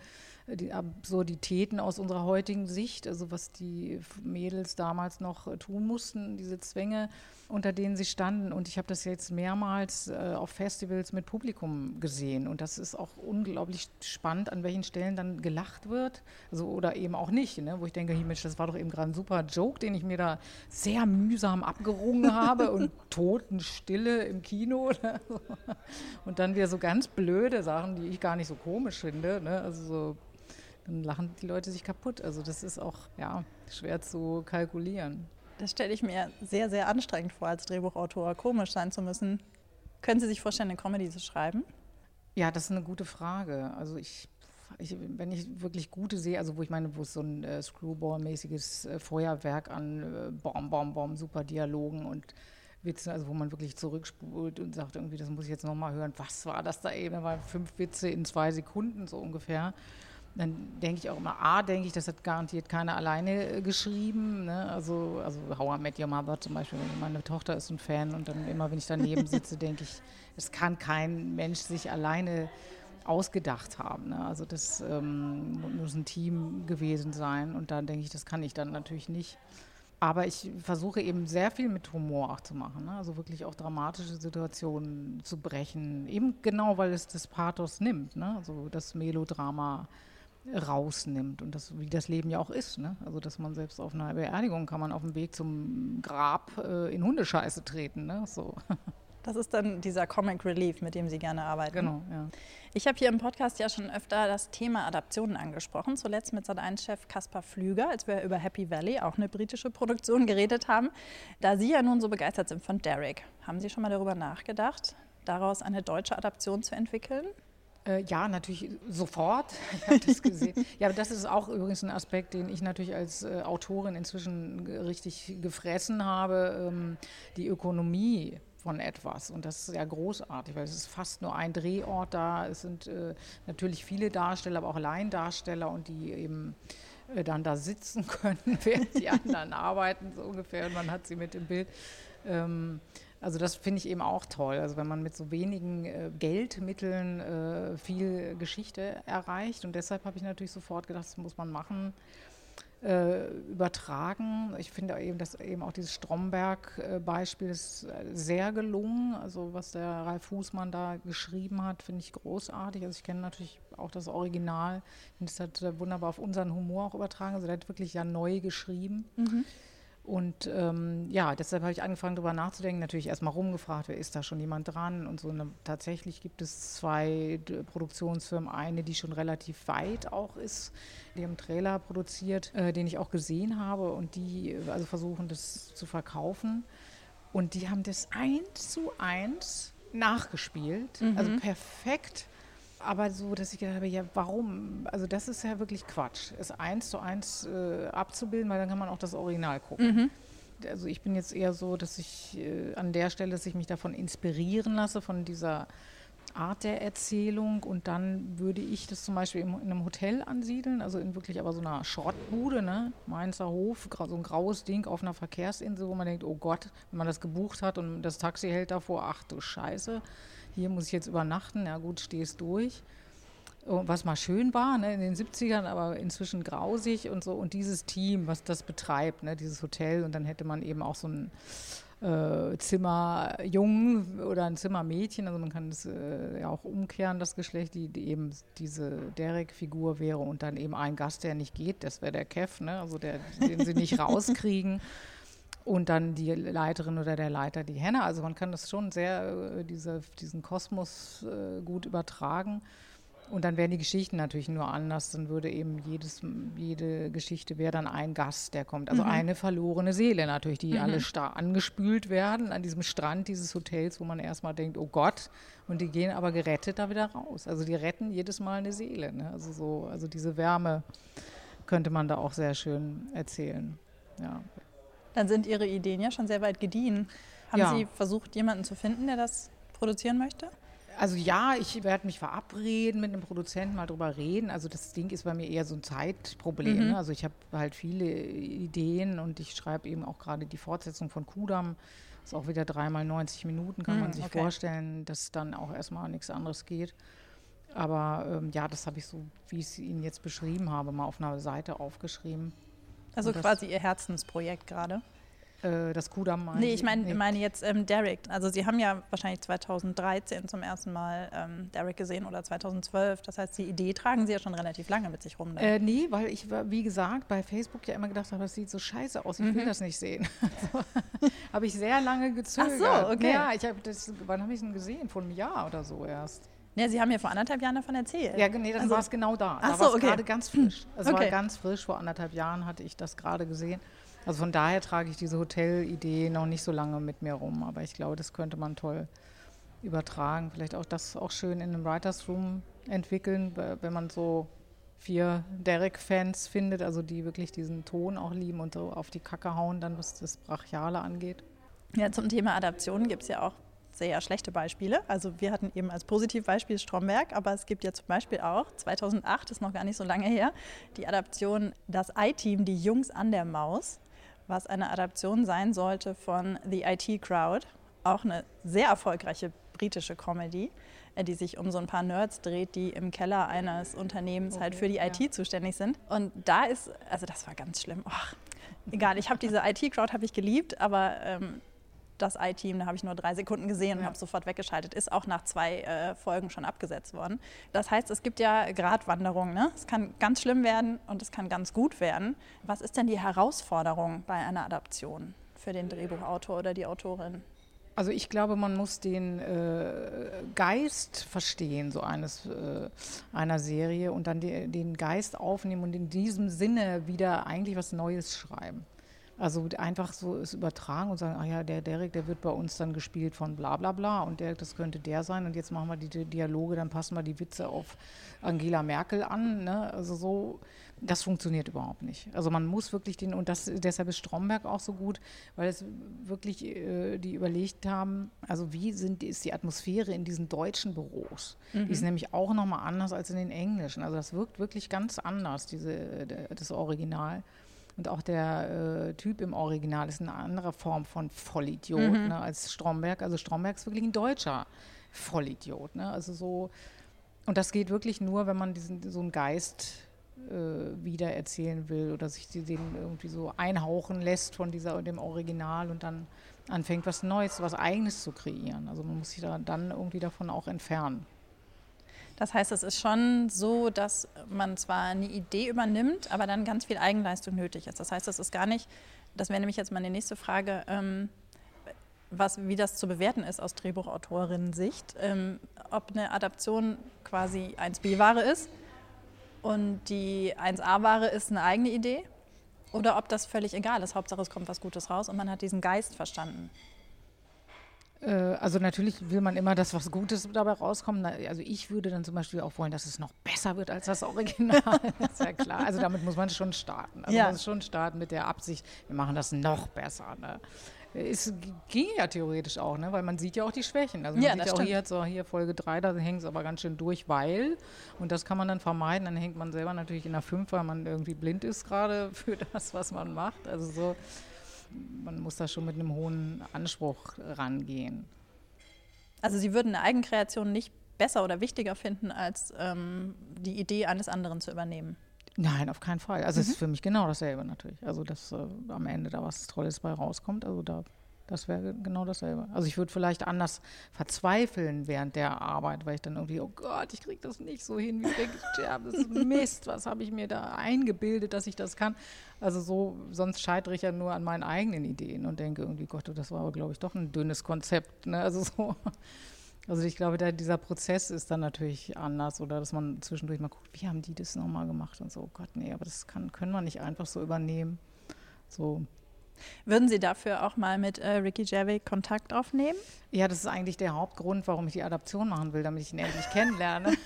die Absurditäten aus unserer heutigen Sicht, also was die Mädels damals noch äh, tun mussten, diese Zwänge, unter denen sie standen. Und ich habe das jetzt mehrmals äh, auf Festivals mit Publikum gesehen. Und das ist auch unglaublich spannend, an welchen Stellen dann gelacht wird. Also, oder eben auch nicht, ne? wo ich denke, hey Mensch, das war doch eben gerade ein super Joke, den ich mir da sehr mühsam abgerungen *laughs* habe und Totenstille im Kino. *laughs* und dann wieder so ganz blöde Sachen, die ich gar nicht so komisch finde. Ne? Also so dann lachen die Leute sich kaputt. Also das ist auch ja, schwer zu kalkulieren.
Das stelle ich mir sehr, sehr anstrengend vor, als Drehbuchautor komisch sein zu müssen. Können Sie sich vorstellen, eine Comedy zu schreiben?
Ja, das ist eine gute Frage. Also ich, ich wenn ich wirklich gute sehe, also wo ich meine, wo es so ein äh, Screwball-mäßiges äh, Feuerwerk an äh, Bom, Bom, Bom, super Dialogen und Witze, also wo man wirklich zurückspult und sagt irgendwie, das muss ich jetzt nochmal hören, was war das da eben? Da waren fünf Witze in zwei Sekunden so ungefähr dann denke ich auch immer, A, denke ich, das hat garantiert keiner alleine äh, geschrieben. Ne? Also, also How I Met Your Mother zum Beispiel, meine Tochter ist ein Fan und dann immer, wenn ich daneben sitze, *laughs* denke ich, es kann kein Mensch sich alleine ausgedacht haben. Ne? Also das ähm, muss ein Team gewesen sein und dann denke ich, das kann ich dann natürlich nicht. Aber ich versuche eben sehr viel mit Humor auch zu machen. Ne? Also wirklich auch dramatische Situationen zu brechen. Eben genau, weil es das Pathos nimmt. Ne? Also das Melodrama rausnimmt und das, wie das Leben ja auch ist. Ne? Also dass man selbst auf einer Beerdigung kann man auf dem Weg zum Grab äh, in Hundescheiße treten. Ne? So. *laughs*
Das ist dann dieser Comic Relief, mit dem Sie gerne arbeiten.
Genau, ja.
Ich habe hier im Podcast ja schon öfter das Thema Adaptionen angesprochen, zuletzt mit Sat1-Chef Kaspar Flüger, als wir über Happy Valley, auch eine britische Produktion, geredet haben. Da Sie ja nun so begeistert sind von Derek, haben Sie schon mal darüber nachgedacht, daraus eine deutsche Adaption zu entwickeln?
Äh, ja, natürlich sofort. *laughs* Ich habe das gesehen. ja, aber das ist auch übrigens ein Aspekt, den ich natürlich als äh, Autorin inzwischen richtig gefressen habe. Ähm, die Ökonomie von etwas. Und das ist ja großartig, weil es ist fast nur ein Drehort da. Es sind äh, natürlich viele Darsteller, aber auch Laiendarsteller und die eben äh, dann da sitzen *laughs* können, während die anderen arbeiten, so ungefähr. Und man hat sie mit im Bild. Ähm, also das finde ich eben auch toll. Also wenn man mit so wenigen äh, Geldmitteln äh, viel Geschichte erreicht. Und deshalb habe ich natürlich sofort gedacht, das muss man machen. Äh, übertragen. Ich finde eben, dass eben auch dieses Stromberg-Beispiel ist äh, sehr gelungen. Also was der Ralf Fußmann da geschrieben hat, finde ich großartig. Also ich kenne natürlich auch das Original. Finde, das hat wunderbar auf unseren Humor auch übertragen. Also der hat wirklich ja neu geschrieben. Mhm. Und ähm, ja, deshalb habe ich angefangen, darüber nachzudenken. Natürlich erstmal rumgefragt, wer ist da schon jemand dran und so. Und tatsächlich gibt es zwei Produktionsfirmen. Eine, die schon relativ weit auch ist, die haben einen Trailer produziert, äh, den ich auch gesehen habe. Und die also versuchen, das zu verkaufen. Und die haben das eins zu eins nachgespielt. Mhm. Also perfekt aber so, dass ich gedacht habe, ja, warum? Also das ist ja wirklich Quatsch, es eins zu eins äh, abzubilden, weil dann kann man auch das Original gucken. Mhm. Also ich bin jetzt eher so, dass ich äh, an der Stelle, dass ich mich davon inspirieren lasse, von dieser Art der Erzählung und dann würde ich das zum Beispiel in, einem Hotel ansiedeln, also in wirklich aber so einer Schrottbude, ne? Mainzer Hof, so ein graues Ding auf einer Verkehrsinsel, wo man denkt, oh Gott, wenn man das gebucht hat und das Taxi hält davor, ach du Scheiße, hier muss ich jetzt übernachten, ja gut, stehst durch. Was mal schön war ne, in den 70ern, aber inzwischen grausig und so. Und dieses Team, was das betreibt, ne, dieses Hotel, und dann hätte man eben auch so ein äh, Zimmerjungen oder ein Zimmermädchen, also man kann es äh, ja auch umkehren, das Geschlecht, die, die eben diese Derek-Figur wäre und dann eben ein Gast, der nicht geht, das wäre der Kev, ne, also der, den sie nicht *laughs* rauskriegen und dann die Leiterin oder der Leiter die Henne. Also man kann das schon sehr, äh, diese, diesen Kosmos äh, gut übertragen. Und dann wären die Geschichten natürlich nur anders. Dann würde eben jedes, jede Geschichte wäre dann ein Gast, der kommt. Also
Mhm.
eine verlorene Seele natürlich, die alle sta- angespült werden an diesem Strand dieses Hotels, wo man erstmal denkt, oh Gott, und die gehen aber gerettet da wieder raus. Also die retten jedes Mal eine Seele. Ne? Also so, also diese Wärme könnte man da auch sehr schön erzählen. Ja.
Dann sind Ihre Ideen ja schon sehr weit gediehen. Haben
Ja.
Sie versucht, jemanden zu finden, der das produzieren möchte?
Also ja, ich werde mich verabreden, mit einem Produzenten mal drüber reden. Also das Ding ist bei mir eher so ein Zeitproblem.
Mhm.
Ne? Also ich habe halt viele Ideen und ich schreibe eben auch gerade die Fortsetzung von Kudam. Ist auch wieder dreimal 90 Minuten, kann
Mhm,
man sich
okay.
vorstellen, dass dann auch erstmal nichts anderes geht. Aber ähm, ja, das habe ich so, wie ich es Ihnen jetzt beschrieben habe, mal auf einer Seite aufgeschrieben.
Also
das-
quasi Ihr Herzensprojekt gerade.
Äh, das Kudam meinen
Nee, ich
Sie?
meine meine jetzt ähm, Derek. Also Sie haben ja wahrscheinlich 2013 zum ersten Mal ähm, Derek gesehen oder 2012. Das heißt, die Idee tragen Sie ja schon relativ lange mit sich rum. ne?
Äh, nee, weil ich, war, wie gesagt, bei Facebook ja immer gedacht habe, das sieht so scheiße aus, ich will
Mhm.
das nicht sehen. *laughs* Also, habe ich sehr lange gezögert.
okay.
Ja, ich habe das, wann habe ich es denn gesehen? Vor einem Jahr oder so erst.
Ja, Sie haben ja vor anderthalb Jahren davon erzählt.
Ja, nee, dann
Also-
war es genau da.
Ach
da
so,
war es
okay.
gerade ganz frisch. Es war
Okay.
ganz frisch, vor anderthalb Jahren hatte ich das gerade gesehen. Also von daher trage ich diese Hotelidee noch nicht so lange mit mir rum, aber ich glaube, das könnte man toll übertragen. Vielleicht auch das auch schön in einem Writers Room entwickeln, wenn man so vier Derek-Fans findet, also die wirklich diesen Ton auch lieben und so auf die Kacke hauen, dann was das Brachiale angeht.
Ja, zum Thema Adaptionen gibt es ja auch sehr schlechte Beispiele. Also wir hatten eben als Positivbeispiel Stromberg, aber es gibt ja zum Beispiel auch, 2008 ist noch gar nicht so lange her, die Adaption Das I-Team, die Jungs an der Maus, was eine Adaption sein sollte von The IT Crowd, auch eine sehr erfolgreiche britische Comedy, äh, die sich um so ein paar Nerds dreht, die im Keller eines Unternehmens halt
Okay,
für die
ja.
IT zuständig sind. Und da ist, also das war ganz schlimm. Ach, egal, ich habe diese IT-Crowd habe ich geliebt, aber ähm, das I-Team, da habe ich nur drei Sekunden gesehen und
Ja.
habe sofort weggeschaltet. Ist auch nach zwei äh, Folgen schon abgesetzt worden. Das heißt, es gibt ja Gratwanderungen. Ne? Es kann ganz schlimm werden und es kann ganz gut werden. Was ist denn die Herausforderung bei einer Adaption für den Drehbuchautor oder die Autorin?
Also ich glaube, man muss den äh, Geist verstehen, so eines äh, einer Serie und dann de, den Geist aufnehmen und in diesem Sinne wieder eigentlich was Neues schreiben. Also einfach so es übertragen und sagen, ah ja, der Derek, der wird bei uns dann gespielt von bla bla bla und der, das könnte der sein und jetzt machen wir die, Dialoge, dann passen wir die Witze auf Angela Merkel an. Ne? Also so, das funktioniert überhaupt nicht. Also man muss wirklich den, und das, deshalb ist Stromberg auch so gut, weil es wirklich äh, die überlegt haben, also wie sind, ist die Atmosphäre in diesen deutschen Büros? Die ist nämlich auch nochmal anders als in den englischen. Also das wirkt wirklich ganz anders, diese, der, das Original. Und auch der äh, Typ im Original ist eine andere Form von Vollidiot ne, als Stromberg. Also Stromberg ist wirklich ein deutscher Vollidiot. Ne? Also so, und das geht wirklich nur, wenn man diesen, so einen Geist äh, wieder erzählen will oder sich den irgendwie so einhauchen lässt von dieser, dem Original und dann anfängt, was Neues, was Eigenes zu kreieren. Also man muss sich da dann irgendwie davon auch entfernen.
Das heißt, es ist schon so, dass man zwar eine Idee übernimmt, aber dann ganz viel Eigenleistung nötig ist. Das heißt, es ist gar nicht, das wäre nämlich jetzt meine nächste Frage, ähm, was, wie das zu bewerten ist aus Drehbuchautorinnen-Sicht, ähm, ob eine Adaption quasi 1b-Ware ist und die 1a-Ware ist eine eigene Idee oder ob das völlig egal ist. Hauptsache, es kommt was Gutes raus und man hat diesen Geist verstanden.
Äh, Also natürlich will man immer, dass was Gutes dabei rauskommt. Also ich würde dann zum Beispiel auch wollen, dass es noch besser wird als das Original. das *laughs* ist ja klar. Also damit muss man schon starten. Also
Ja.
man muss schon starten mit der Absicht, wir machen das noch besser. Ne? Es ging ja theoretisch auch, ne? weil man sieht ja auch die Schwächen. Also man
Ja,
sieht
das
ja auch hier, so, hier Folge 3, da hängt es aber ganz schön durch, weil, und das kann man dann vermeiden, dann hängt man selber natürlich in der 5, weil man irgendwie blind ist gerade für *laughs* das, was man macht. Also so, man muss da schon mit einem hohen Anspruch rangehen.
Also Sie würden eine Eigenkreation nicht besser oder wichtiger finden, als ähm, die Idee eines anderen zu übernehmen.
Nein, auf keinen Fall. Also es
Mhm.
ist für mich genau dasselbe natürlich. Also dass äh, am Ende da was Tolles bei rauskommt. Also da, das wäre genau dasselbe. Also ich würde vielleicht anders verzweifeln während der Arbeit, weil ich dann irgendwie, oh Gott, ich kriege das nicht so hin, wie Rick Gervais. Das ist *laughs* Mist, was habe ich mir da eingebildet, dass ich das kann. Also so, sonst scheitere ich ja nur an meinen eigenen Ideen und denke irgendwie, Gott, das war aber, glaube ich, doch ein dünnes Konzept. Ne? Also so. Also ich glaube, da, dieser Prozess ist dann natürlich anders oder dass man zwischendurch mal guckt, wie haben die das nochmal gemacht und so, oh Gott, nee, aber das kann, können wir nicht einfach so übernehmen. So.
Würden Sie dafür auch mal mit äh, Ricky Gervais Kontakt aufnehmen?
Ja, das ist eigentlich der Hauptgrund, warum ich die Adaption machen will, damit ich ihn endlich *laughs* kennenlerne. *laughs*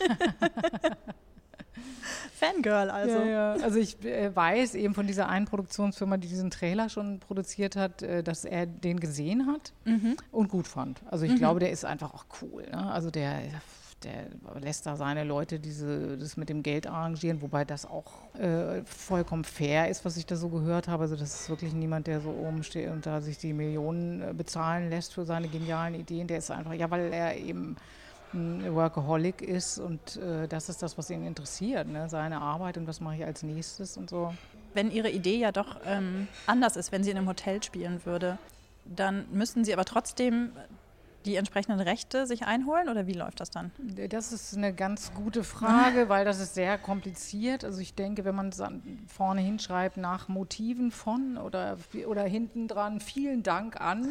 Fangirl also.
Ja, ja. Also ich äh, weiß eben von dieser einen Produktionsfirma, die diesen Trailer schon produziert hat, äh, dass er den gesehen hat mhm. und gut fand. Also ich mhm. glaube, der ist einfach auch cool. Ne? Also der, der lässt da seine Leute diese, das mit dem Geld arrangieren, wobei das auch äh, vollkommen fair ist, was ich da so gehört habe. Also das ist wirklich niemand, der so oben steht und da sich die Millionen äh, bezahlen lässt für seine genialen Ideen. Der ist einfach, ja, weil er eben ein Workaholic ist und äh, das ist das, was ihn interessiert, ne? seine Arbeit und was mache ich als nächstes und so.
Wenn Ihre Idee ja doch ähm, anders ist, wenn sie in einem Hotel spielen würde, dann müssten Sie aber trotzdem die entsprechenden Rechte sich einholen oder wie läuft das dann?
Das ist eine ganz gute Frage, *laughs* weil das ist sehr kompliziert. Also ich denke, wenn man vorne hinschreibt nach Motiven von oder, oder hinten dran vielen Dank an.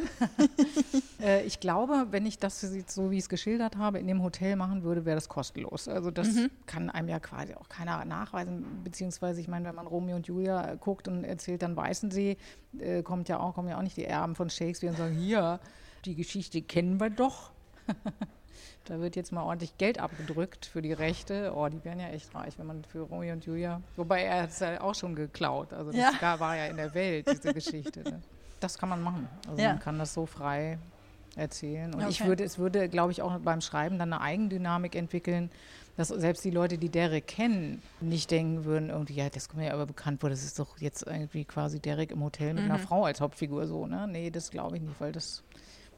*laughs* äh, ich glaube, wenn ich das so, wie ich es geschildert habe, in dem Hotel machen würde, wäre das kostenlos. Also das mhm. kann einem ja quasi auch keiner nachweisen, beziehungsweise ich meine, wenn man Romeo und Julia guckt und erzählt, dann Weißensee, äh, kommt ja auch, kommen ja auch nicht die Erben von Shakespeare und sagen, hier, die Geschichte kennen wir doch. *laughs* da wird jetzt mal ordentlich Geld abgedrückt für die Rechte. Oh, die wären ja echt reich, wenn man für Romeo und Julia. Wobei er hat es ja auch schon geklaut. Also das ja. *laughs* war ja in der Welt, diese Geschichte. Ne? Das kann man machen. Also ja. man kann das so frei erzählen. Und okay. ich würde, es würde, glaube ich, auch beim Schreiben dann eine Eigendynamik entwickeln, dass selbst die Leute, die Derek kennen, nicht denken würden, irgendwie, ja, das kommt mir aber bekannt vor, das ist doch jetzt irgendwie quasi Derek im Hotel mit mhm. einer Frau als Hauptfigur so, ne? Nee, das glaube ich nicht, weil das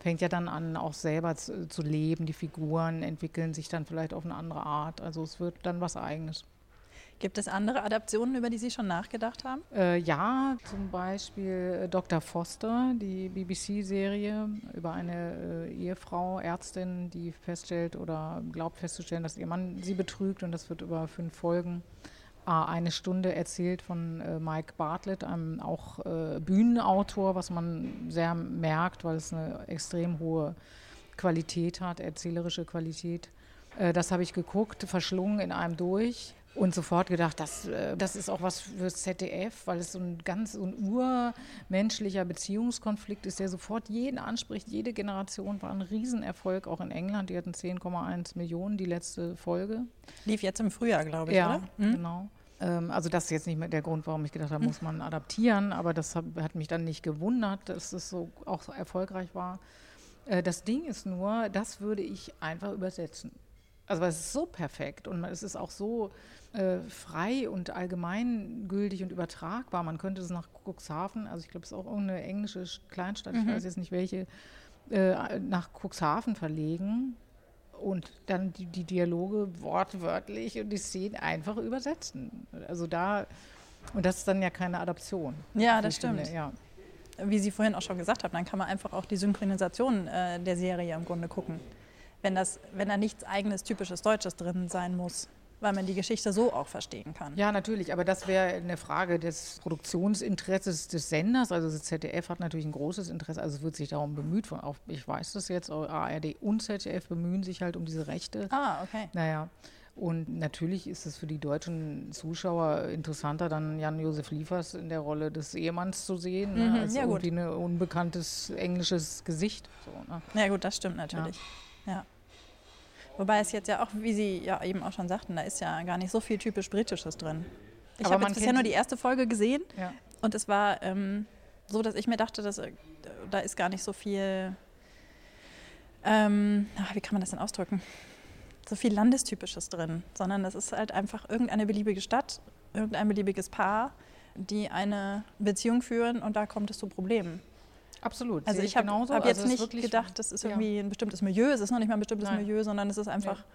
fängt ja dann an, auch selber zu, zu, leben. Die Figuren entwickeln sich dann vielleicht auf eine andere Art. Also es wird dann was Eigenes.
Gibt es andere Adaptionen, über die Sie schon nachgedacht haben?
Äh, ja, zum Beispiel äh, Dr. Foster, die BBC-Serie über eine äh, Ehefrau, Ärztin, die feststellt oder glaubt festzustellen, dass ihr Mann sie betrügt und das wird über fünf Folgen eine Stunde erzählt von äh, Mike Bartlett, einem auch äh, Bühnenautor, was man sehr merkt, weil es eine extrem hohe Qualität hat, erzählerische Qualität. Äh, das habe ich geguckt, verschlungen in einem durch und sofort gedacht, das, äh, das ist auch was fürs ZDF, weil es so ein ganz so ein urmenschlicher Beziehungskonflikt ist, der sofort jeden anspricht. Jede Generation war ein Riesenerfolg, auch in England. Die hatten 10,1 Millionen, die letzte Folge.
Lief jetzt im Frühjahr, glaube ich,
ja,
oder?
Mhm. genau. Ähm, also das ist jetzt nicht mehr der Grund, warum ich gedacht habe, muss man adaptieren, aber das hat mich dann nicht gewundert, dass es so auch so erfolgreich war. Äh, das Ding ist nur, das würde ich einfach übersetzen. Also es ist so perfekt und es ist auch so äh, frei und allgemeingültig und übertragbar. Man könnte es nach Cuxhaven, also ich glaube, es ist auch irgendeine englische Kleinstadt, mhm. ich weiß jetzt nicht welche, äh, nach Cuxhaven verlegen und dann die, die, Dialoge wortwörtlich und die Szenen einfach übersetzen. Also da, und das ist dann ja keine Adaption.
Ja, das stimmt. Finde, ja. Wie Sie vorhin auch schon gesagt haben, dann kann man einfach auch die Synchronisation äh, der Serie im Grunde gucken. Wenn, das, wenn da nichts eigenes, typisches Deutsches drin sein muss weil man die Geschichte so auch verstehen kann.
Ja, natürlich, aber das wäre eine Frage des Produktionsinteresses des Senders. Also das ZDF hat natürlich ein großes Interesse, also es wird sich darum bemüht, von, auch, ich weiß das jetzt, ARD und ZDF bemühen sich halt um diese Rechte.
Ah, okay.
Naja. Und natürlich ist es für die deutschen Zuschauer interessanter, dann Jan-Josef Liefers in der Rolle des Ehemanns zu sehen, ne, mhm, ne, als ja, irgendwie ein unbekanntes englisches Gesicht. So,
ne? Ja gut, das stimmt natürlich. ja. ja. Wobei es jetzt ja auch, wie Sie ja eben auch schon sagten, da ist ja gar nicht so viel typisch Britisches drin. Ich habe bisher nur die erste Folge gesehen ja. und es war ähm, so, dass ich mir dachte, dass, äh, da ist gar nicht so viel, ähm, ach, wie kann man das denn ausdrücken, so viel Landestypisches drin, sondern das ist halt einfach irgendeine beliebige Stadt, irgendein beliebiges Paar, die eine Beziehung führen und da kommt es zu Problemen.
Absolut.
Also ich habe hab jetzt also nicht gedacht, das ist irgendwie ja. ein bestimmtes Milieu. Es ist noch nicht mal ein bestimmtes Nein. Milieu, sondern es ist einfach ja.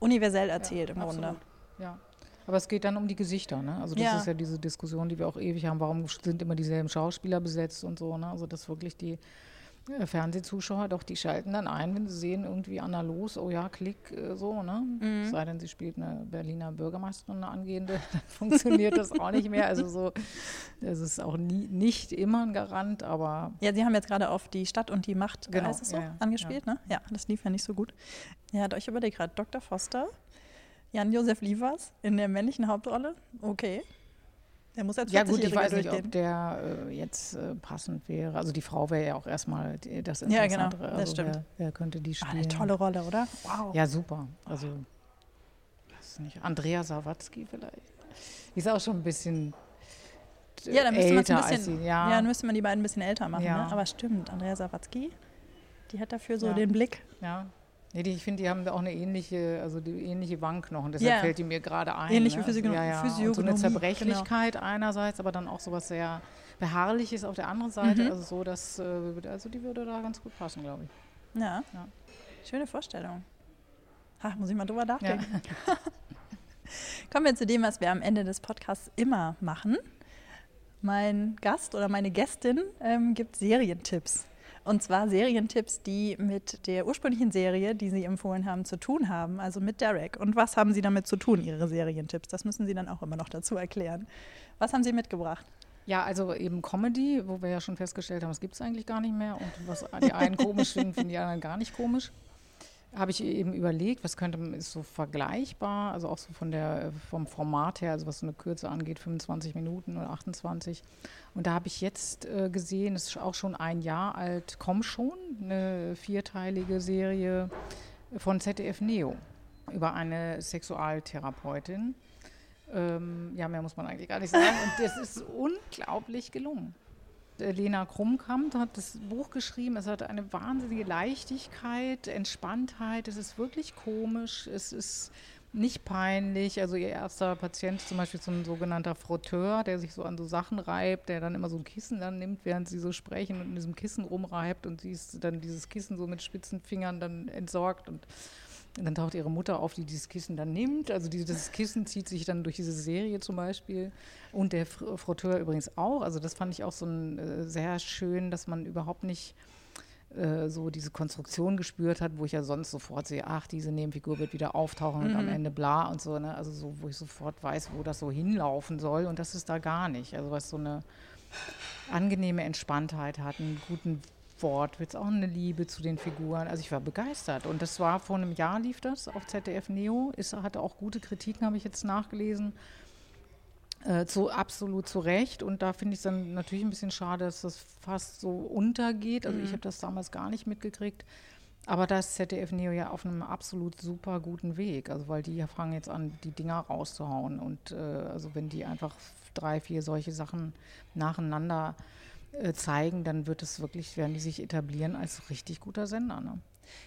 universell erzählt ja, im absolut. Grunde.
Ja. Aber es geht dann um die Gesichter, ne? Also das ist ja diese Diskussion, die wir auch ewig haben. Warum sind immer dieselben Schauspieler besetzt und so, ne? Also dass wirklich die äh, Fernsehzuschauer, doch, die schalten dann ein, wenn sie sehen, irgendwie Anna Los, oh ja, Klick, äh, so, ne? Mhm. Sei denn, sie spielt eine Berliner Bürgermeisterin, eine angehende, *laughs* dann funktioniert das auch nicht mehr. Also so, das ist auch nie, nicht immer ein Garant, aber.
Ja, Sie haben jetzt gerade auf die Stadt und die Macht, genau, heißt es so, ja, ja, angespielt, ja. ne? Ja, das lief ja nicht so gut. Ja, ich überlege gerade, Dr. Foster, Jan-Josef Liefers in der männlichen Hauptrolle, okay. Der muss als
Ja gut, ich weiß nicht, ob der äh, jetzt äh, passend wäre. Also die Frau wäre ja auch erstmal das Interessantere.
Ja, genau, das
also
stimmt.
Wer, wer, könnte die spielen?
Ah, eine tolle Rolle, oder? Wow.
Ja, super. Also, weiß nicht, Andrea Sawatzki vielleicht. Die ist auch schon ein bisschen
ja, dann müsste
älter
bisschen,
sie, ja.
ja, dann müsste man die beiden ein bisschen älter machen.
Ja.
Ne? Aber stimmt, Andrea Sawatzki, die hat dafür so
Ja.
den Blick.
Ja. Nee, die, ich finde, die haben auch eine ähnliche, also die ähnliche Wangenknochen. Deshalb
Ja.
fällt die mir gerade ein.
Ähnlich
ne?
wie
also, ja, ja. Und so eine
Physiognomie, genau.
Zerbrechlichkeit einerseits, aber dann auch sowas sehr Beharrliches auf der anderen Seite.
Mhm.
Also so, dass, äh, also die würde da ganz gut passen, glaube ich.
Ja.
Ja.
Schöne Vorstellung. Ha, muss ich mal drüber nachdenken. *laughs* Kommen wir zu dem, was wir am Ende des Podcasts immer machen. Mein Gast oder meine Gästin ähm, gibt Serientipps. Und zwar Serientipps, die mit der ursprünglichen Serie, die Sie empfohlen haben, zu tun haben, also mit Derek. Und was haben Sie damit zu tun, Ihre Serientipps? Das müssen Sie dann auch immer noch dazu erklären. Was haben Sie mitgebracht?
Ja, also eben Comedy, wo wir ja schon festgestellt haben, das gibt es eigentlich gar nicht mehr. Und was die einen komisch finden, finden die anderen gar nicht komisch. Habe ich eben überlegt, was könnte ist so vergleichbar, also auch so von der, vom Format her, also was so eine Kürze angeht, 25 Minuten oder 28. Und da habe ich jetzt äh, gesehen, es ist auch schon ein Jahr alt, Komm schon, eine vierteilige Serie von ZDF Neo über eine Sexualtherapeutin. Ähm, ja, mehr muss man eigentlich gar nicht sagen. Und das ist unglaublich gelungen. Lena Krumkamp hat das Buch geschrieben. Es hat eine wahnsinnige Leichtigkeit, Entspanntheit. Es ist wirklich komisch. Es ist nicht peinlich. Also ihr erster Patient ist zum Beispiel so ein sogenannter Frotteur, der sich so an so Sachen reibt, der dann immer so ein Kissen dann nimmt, während sie so sprechen und in diesem Kissen rumreibt und sie ist dann dieses Kissen so mit spitzen Fingern dann entsorgt und und dann taucht ihre Mutter auf, die dieses Kissen dann nimmt. Also dieses Kissen zieht sich dann durch diese Serie zum Beispiel. Und der Fr- Frotteur übrigens auch. Also das fand ich auch so ein, äh, sehr schön, dass man überhaupt nicht äh, so diese Konstruktion gespürt hat, wo ich ja sonst sofort sehe, ach, diese Nebenfigur wird wieder auftauchen und am Ende bla und so. Ne? Also so, wo ich sofort weiß, wo das so hinlaufen soll. Und das ist da gar nicht. Also was so eine angenehme Entspanntheit hat, einen guten Wortwitz, auch eine Liebe zu den Figuren. Also ich war begeistert. Und das war vor einem Jahr lief das auf ZDF Neo. Ist, hatte auch gute Kritiken, habe ich jetzt nachgelesen. Äh, zu, absolut zu Recht. Und da finde ich es dann natürlich ein bisschen schade, dass das fast so untergeht. Also ich habe das damals gar nicht mitgekriegt. Aber da ist ZDF Neo ja auf einem absolut super guten Weg. Also weil die fangen jetzt an, die Dinger rauszuhauen. Und äh, also wenn die einfach drei, vier solche Sachen nacheinander äh, zeigen, dann wird es wirklich, werden die sich etablieren als richtig guter Sender. Ne?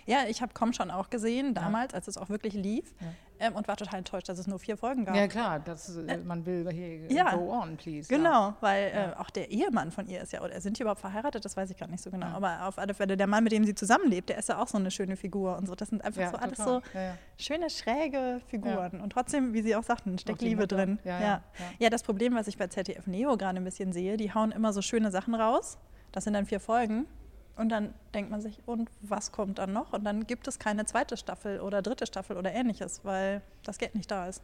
Ja, ich habe Komm schon auch gesehen, damals, als es auch wirklich lief.
Ja.
Ähm, und war total enttäuscht, dass es nur vier Folgen gab.
Ja, klar, das, äh, man will hier
ja.
go on, please.
Genau, weil
Ja.
äh, auch der Ehemann von ihr ist ja, oder sind die überhaupt verheiratet? Das weiß ich gar nicht so genau. Aber auf alle Fälle, der Mann, mit dem sie zusammenlebt, der ist ja auch so eine schöne Figur und so. Das sind einfach
Ja,
so alles
total.
so
Ja, ja.
schöne, schräge Figuren. Und trotzdem, wie Sie auch sagten, steckt Liebe
Mutter.
drin.
Ja,
ja.
ja,
Ja. das Problem, was ich bei ZDF Neo gerade ein bisschen sehe, die hauen immer so schöne Sachen raus. Das sind dann vier Folgen. Und dann denkt man sich, und was kommt dann noch? Und dann gibt es keine zweite Staffel oder dritte Staffel oder ähnliches, weil das Geld nicht da ist.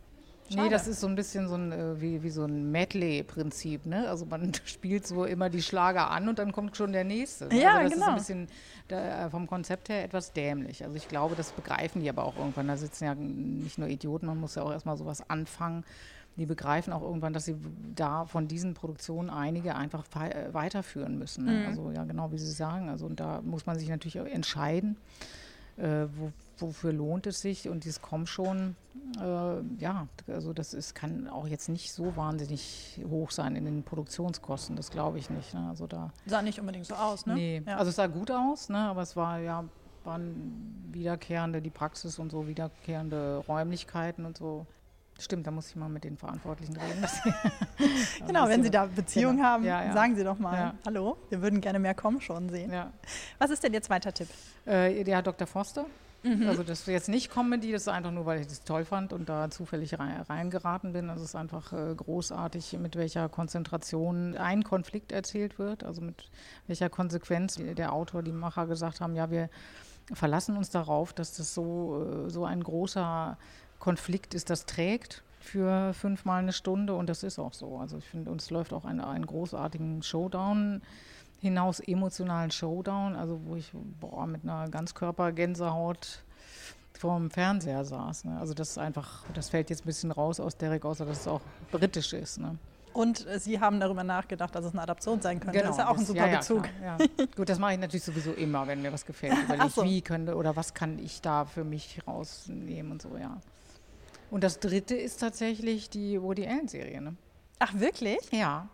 Nee,
Schade.
das ist so ein bisschen so ein, äh, wie, wie so ein Medley-Prinzip. Ne? Also man *laughs* spielt so immer die Schlager an und dann kommt schon der nächste. ne?
Ja,
also das ist
genau.
ein bisschen da, äh, vom Konzept her etwas dämlich. Also ich glaube, das begreifen die aber auch irgendwann. Da sitzen ja nicht nur Idioten, man muss ja auch erstmal sowas anfangen. Die begreifen auch irgendwann, dass sie da von diesen Produktionen einige einfach äh, weiterführen müssen. Ne? Also ja, genau wie Sie sagen. Also und da muss man sich natürlich entscheiden, äh, wo, wofür lohnt es sich und dieses Komm schon, äh, ja, also das ist, kann auch jetzt nicht so wahnsinnig hoch sein in den Produktionskosten, das glaube ich nicht. Ne? Also da,
Sah nicht unbedingt so aus, ne?
nee,
Ja.
also es sah gut aus, ne? aber es war ja, waren wiederkehrende, die Praxis und so, wiederkehrende Räumlichkeiten und so. Stimmt, da muss ich mal mit den Verantwortlichen reden. *laughs* *laughs*
Genau, wenn Sie da Beziehungen
Genau.
haben,
Ja, ja.
sagen Sie doch mal,
Ja.
hallo, wir würden gerne mehr kommen schon sehen.
ja.
Was ist denn Ihr zweiter Tipp?
Äh, der Dr. Foster, Mhm. Also das ist jetzt nicht Comedy, das ist einfach nur, weil ich das toll fand und da zufällig rein, reingeraten bin. Also es ist einfach äh, großartig, mit welcher Konzentration ein Konflikt erzählt wird, also mit welcher Konsequenz der Autor, die Macher gesagt haben, ja, wir verlassen uns darauf, dass das so, äh, so ein großer Konflikt ist, das trägt für fünfmal eine Stunde und das ist auch so. Also ich finde, uns läuft auch ein, einen großartigen Showdown hinaus, emotionalen Showdown, also wo ich boah, mit einer Ganzkörper-Gänsehaut vorm Fernseher saß. Ne? Also das ist einfach, das fällt jetzt ein bisschen raus aus Derek, außer dass es auch britisch ist. Ne?
Und äh, Sie haben darüber nachgedacht, dass es eine Adaption sein könnte. Genau, das ist ja auch ein super ja, Bezug.
Ja, ja. *laughs* Gut, das mache ich natürlich sowieso immer, wenn mir was gefällt. *laughs* Überlege so. wie könnte oder was kann ich da für mich rausnehmen und so, ja. Und das dritte ist tatsächlich die Woody Allen-Serie. Ne?
Ach, wirklich?
Ja.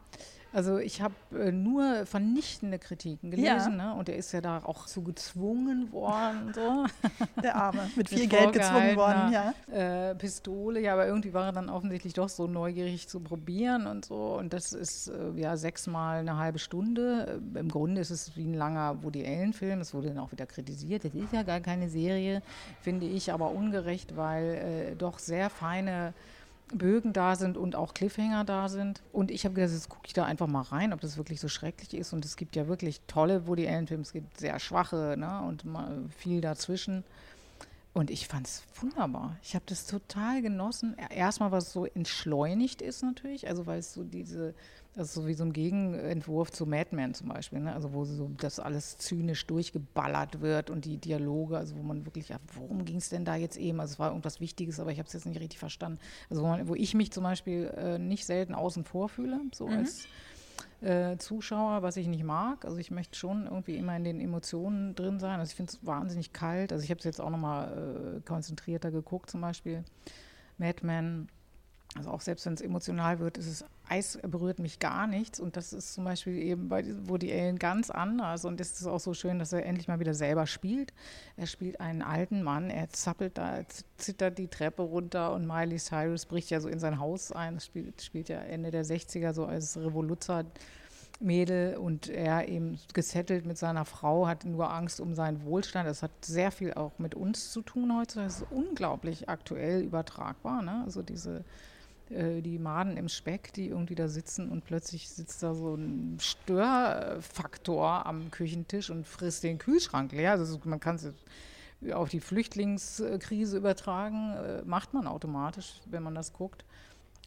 Also ich habe äh, nur vernichtende Kritiken gelesen ja. ne? und er ist ja da auch so gezwungen worden. So. *laughs*
Der Arme, mit viel mit Geld gezwungen worden, ja.
Äh, Pistole, ja, aber irgendwie war er dann offensichtlich doch so neugierig zu probieren und so. Und das ist äh, ja sechsmal eine halbe Stunde. Äh, Im Grunde ist es wie ein langer Woody Allen-Film. Es wurde dann auch wieder kritisiert. Das ist ja gar keine Serie, finde ich, aber ungerecht, weil äh, doch sehr feine Bögen da sind und auch Cliffhanger da sind. Und ich habe gedacht, jetzt gucke ich da einfach mal rein, ob das wirklich so schrecklich ist. Und es gibt ja wirklich tolle Woody Allen-Filme, es gibt sehr schwache ne? und viel dazwischen. Und ich fand es wunderbar. Ich habe das total genossen. Erstmal, was so entschleunigt ist natürlich, also weil es so diese das ist so wie so ein Gegenentwurf zu Mad Men zum Beispiel, ne? also wo so das alles zynisch durchgeballert wird und die Dialoge, also wo man wirklich, ja, worum ging es denn da jetzt eben? Also es war irgendwas Wichtiges, aber ich habe es jetzt nicht richtig verstanden. Also wo, man, wo ich mich zum Beispiel äh, nicht selten außen vor fühle, so mhm. als äh, Zuschauer, was ich nicht mag. Also ich möchte schon irgendwie immer in den Emotionen drin sein. Also ich finde es wahnsinnig kalt. Also ich habe es jetzt auch nochmal äh, konzentrierter geguckt, zum Beispiel Mad Men also auch selbst wenn es emotional wird, ist es Eis berührt mich gar nichts. Und das ist zum Beispiel eben bei Woody Allen ganz anders. Und es ist auch so schön, dass er endlich mal wieder selber spielt. Er spielt einen alten Mann, er zappelt da, zittert die Treppe runter und Miley Cyrus bricht ja so in sein Haus ein. Das spielt, spielt ja Ende der 60er so als Revoluzer. Mädel und er eben gesettelt mit seiner Frau, hat nur Angst um seinen Wohlstand. Das hat sehr viel auch mit uns zu tun heute. Das ist unglaublich aktuell übertragbar. Ne? Also diese äh, die Maden im Speck, die irgendwie da sitzen und plötzlich sitzt da so ein Störfaktor am Küchentisch und frisst den Kühlschrank leer. Also man kann es auf die Flüchtlingskrise übertragen, äh, macht man automatisch, wenn man das guckt.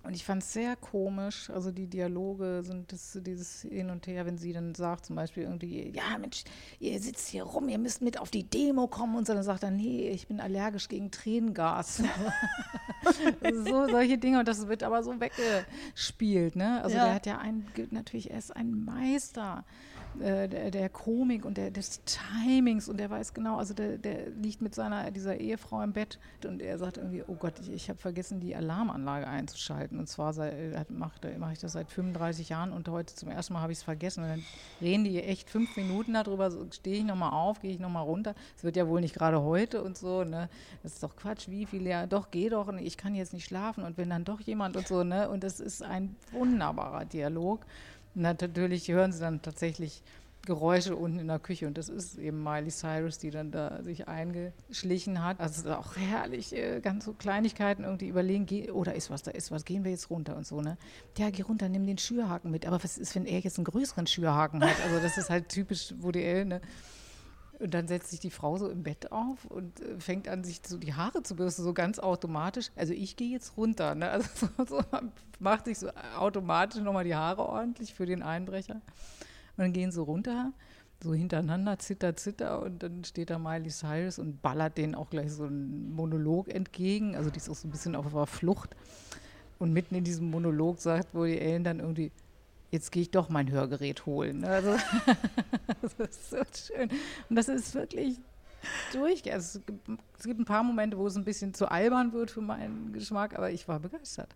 Und ich fand es sehr komisch, also die Dialoge sind das, dieses Hin und Her, wenn sie dann sagt zum Beispiel irgendwie, ja Mensch, ihr sitzt hier rum, ihr müsst mit auf die Demo kommen und so, dann sagt er, nee, ich bin allergisch gegen Tränengas. *laughs* so solche Dinge und das wird aber so weggespielt, ne? Also ja. der hat ja ein, natürlich, er ist ein Meister äh, der, Komik und der, des Timings und der weiß genau, also der, der, liegt mit seiner, dieser Ehefrau im Bett und er sagt irgendwie, oh Gott, ich, ich habe vergessen, die Alarmanlage einzuschalten. Und zwar mache mach ich das seit 35 Jahren und heute zum ersten Mal habe ich es vergessen. Und dann reden die echt fünf Minuten darüber, so, stehe ich nochmal auf, gehe ich nochmal runter. Es wird ja wohl nicht gerade heute und so, ne? Das ist doch Quatsch, wie viel, ja, doch, geh doch, ich kann jetzt nicht schlafen und wenn dann doch jemand und so, ne? Und das ist ein wunderbarer Dialog. Natürlich hören sie dann tatsächlich Geräusche unten in der Küche und das ist eben Miley Cyrus, die dann da sich eingeschlichen hat. Also es ist auch herrlich, äh, ganz so Kleinigkeiten irgendwie überlegen, oder ist was, da ist was, gehen wir jetzt runter und so, ne? Ja, geh runter, nimm den Schürhaken mit. Aber was ist, wenn er jetzt einen größeren Schürhaken hat? Also das ist halt typisch Woody Allen, ne? Und dann setzt sich die Frau so im Bett auf und äh, fängt an, sich so die Haare zu bürsten, so ganz automatisch. Also ich gehe jetzt runter. Ne? Also *laughs* so, so, macht sich so automatisch nochmal die Haare ordentlich für den Einbrecher. Und dann gehen sie runter, so hintereinander, zitter, zitter. Und dann steht da Miley Cyrus und ballert denen auch gleich so einen Monolog entgegen. Also die ist auch so ein bisschen auf der Flucht. Und mitten in diesem Monolog sagt Woody Allen dann irgendwie, jetzt gehe ich doch mein Hörgerät holen. Also, *laughs* das ist so schön. Und das ist wirklich durch. Es, gibt, es gibt ein paar Momente, wo es ein bisschen zu albern wird für meinen Geschmack, aber ich war begeistert.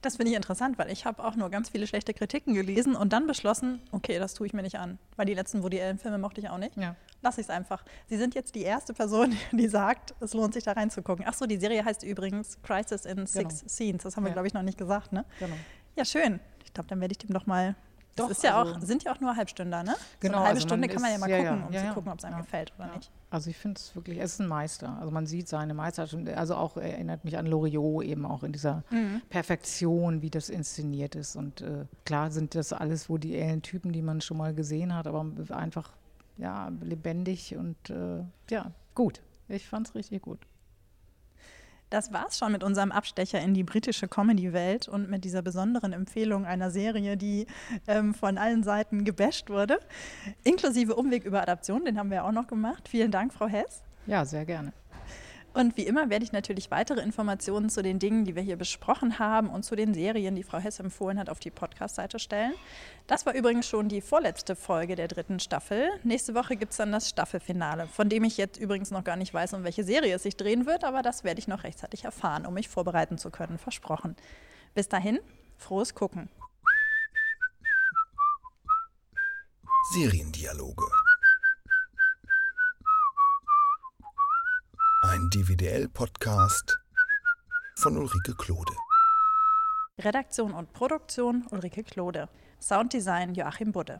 Das finde ich interessant, weil ich habe auch nur ganz viele schlechte Kritiken gelesen und dann beschlossen, okay, das tue ich mir nicht an. Weil die letzten Woody Allen-Filme mochte ich auch nicht. Ja. Lass ich es einfach. Sie sind jetzt die erste Person, *laughs* die sagt, es lohnt sich da reinzugucken. Achso, die Serie heißt übrigens Crisis in Six genau. Scenes. Das haben wir, glaube ich, noch nicht gesagt. Ne? Genau. Ja, schön. Ich glaube, dann werde ich dem doch mal Das
Doch,
ist ja
also-
auch, sind ja auch nur Halbstünder, ne? so
Genau,
eine halbe
also
Stunde kann man ja mal
ja,
gucken,
ja,
um
ja,
zu
ja.
gucken, ob es einem
Ja,
gefällt oder
ja.
nicht.
Also ich finde es wirklich, es ist ein Meister. Also man sieht seine Meisterschaft. Also auch erinnert mich an Loriot eben auch in dieser
Mhm.
Perfektion, wie das inszeniert ist. Und äh, klar sind das alles wohl die ähnlichen Typen, die man schon mal gesehen hat, aber einfach ja lebendig und äh, ja gut. Ich fand es richtig gut.
Das war's schon mit unserem Abstecher in die britische Comedy-Welt und mit dieser besonderen Empfehlung einer Serie, die ähm, von allen Seiten gebasht wurde. Inklusive Umweg über Adaption, den haben wir auch noch gemacht. Vielen Dank, Frau Hess.
Ja, sehr gerne.
Und wie immer werde ich natürlich weitere Informationen zu den Dingen, die wir hier besprochen haben und zu den Serien, die Frau Hess empfohlen hat, auf die Podcast-Seite stellen. Das war übrigens schon die vorletzte Folge der dritten Staffel. Nächste Woche gibt es dann das Staffelfinale, von dem ich jetzt übrigens noch gar nicht weiß, um welche Serie es sich drehen wird, aber das werde ich noch rechtzeitig erfahren, um mich vorbereiten zu können, versprochen. Bis dahin, frohes Gucken.
Seriendialoge. Ein DVDL-Podcast von Ulrike Klode.
Redaktion und Produktion Ulrike Klode. Sounddesign Joachim Budde.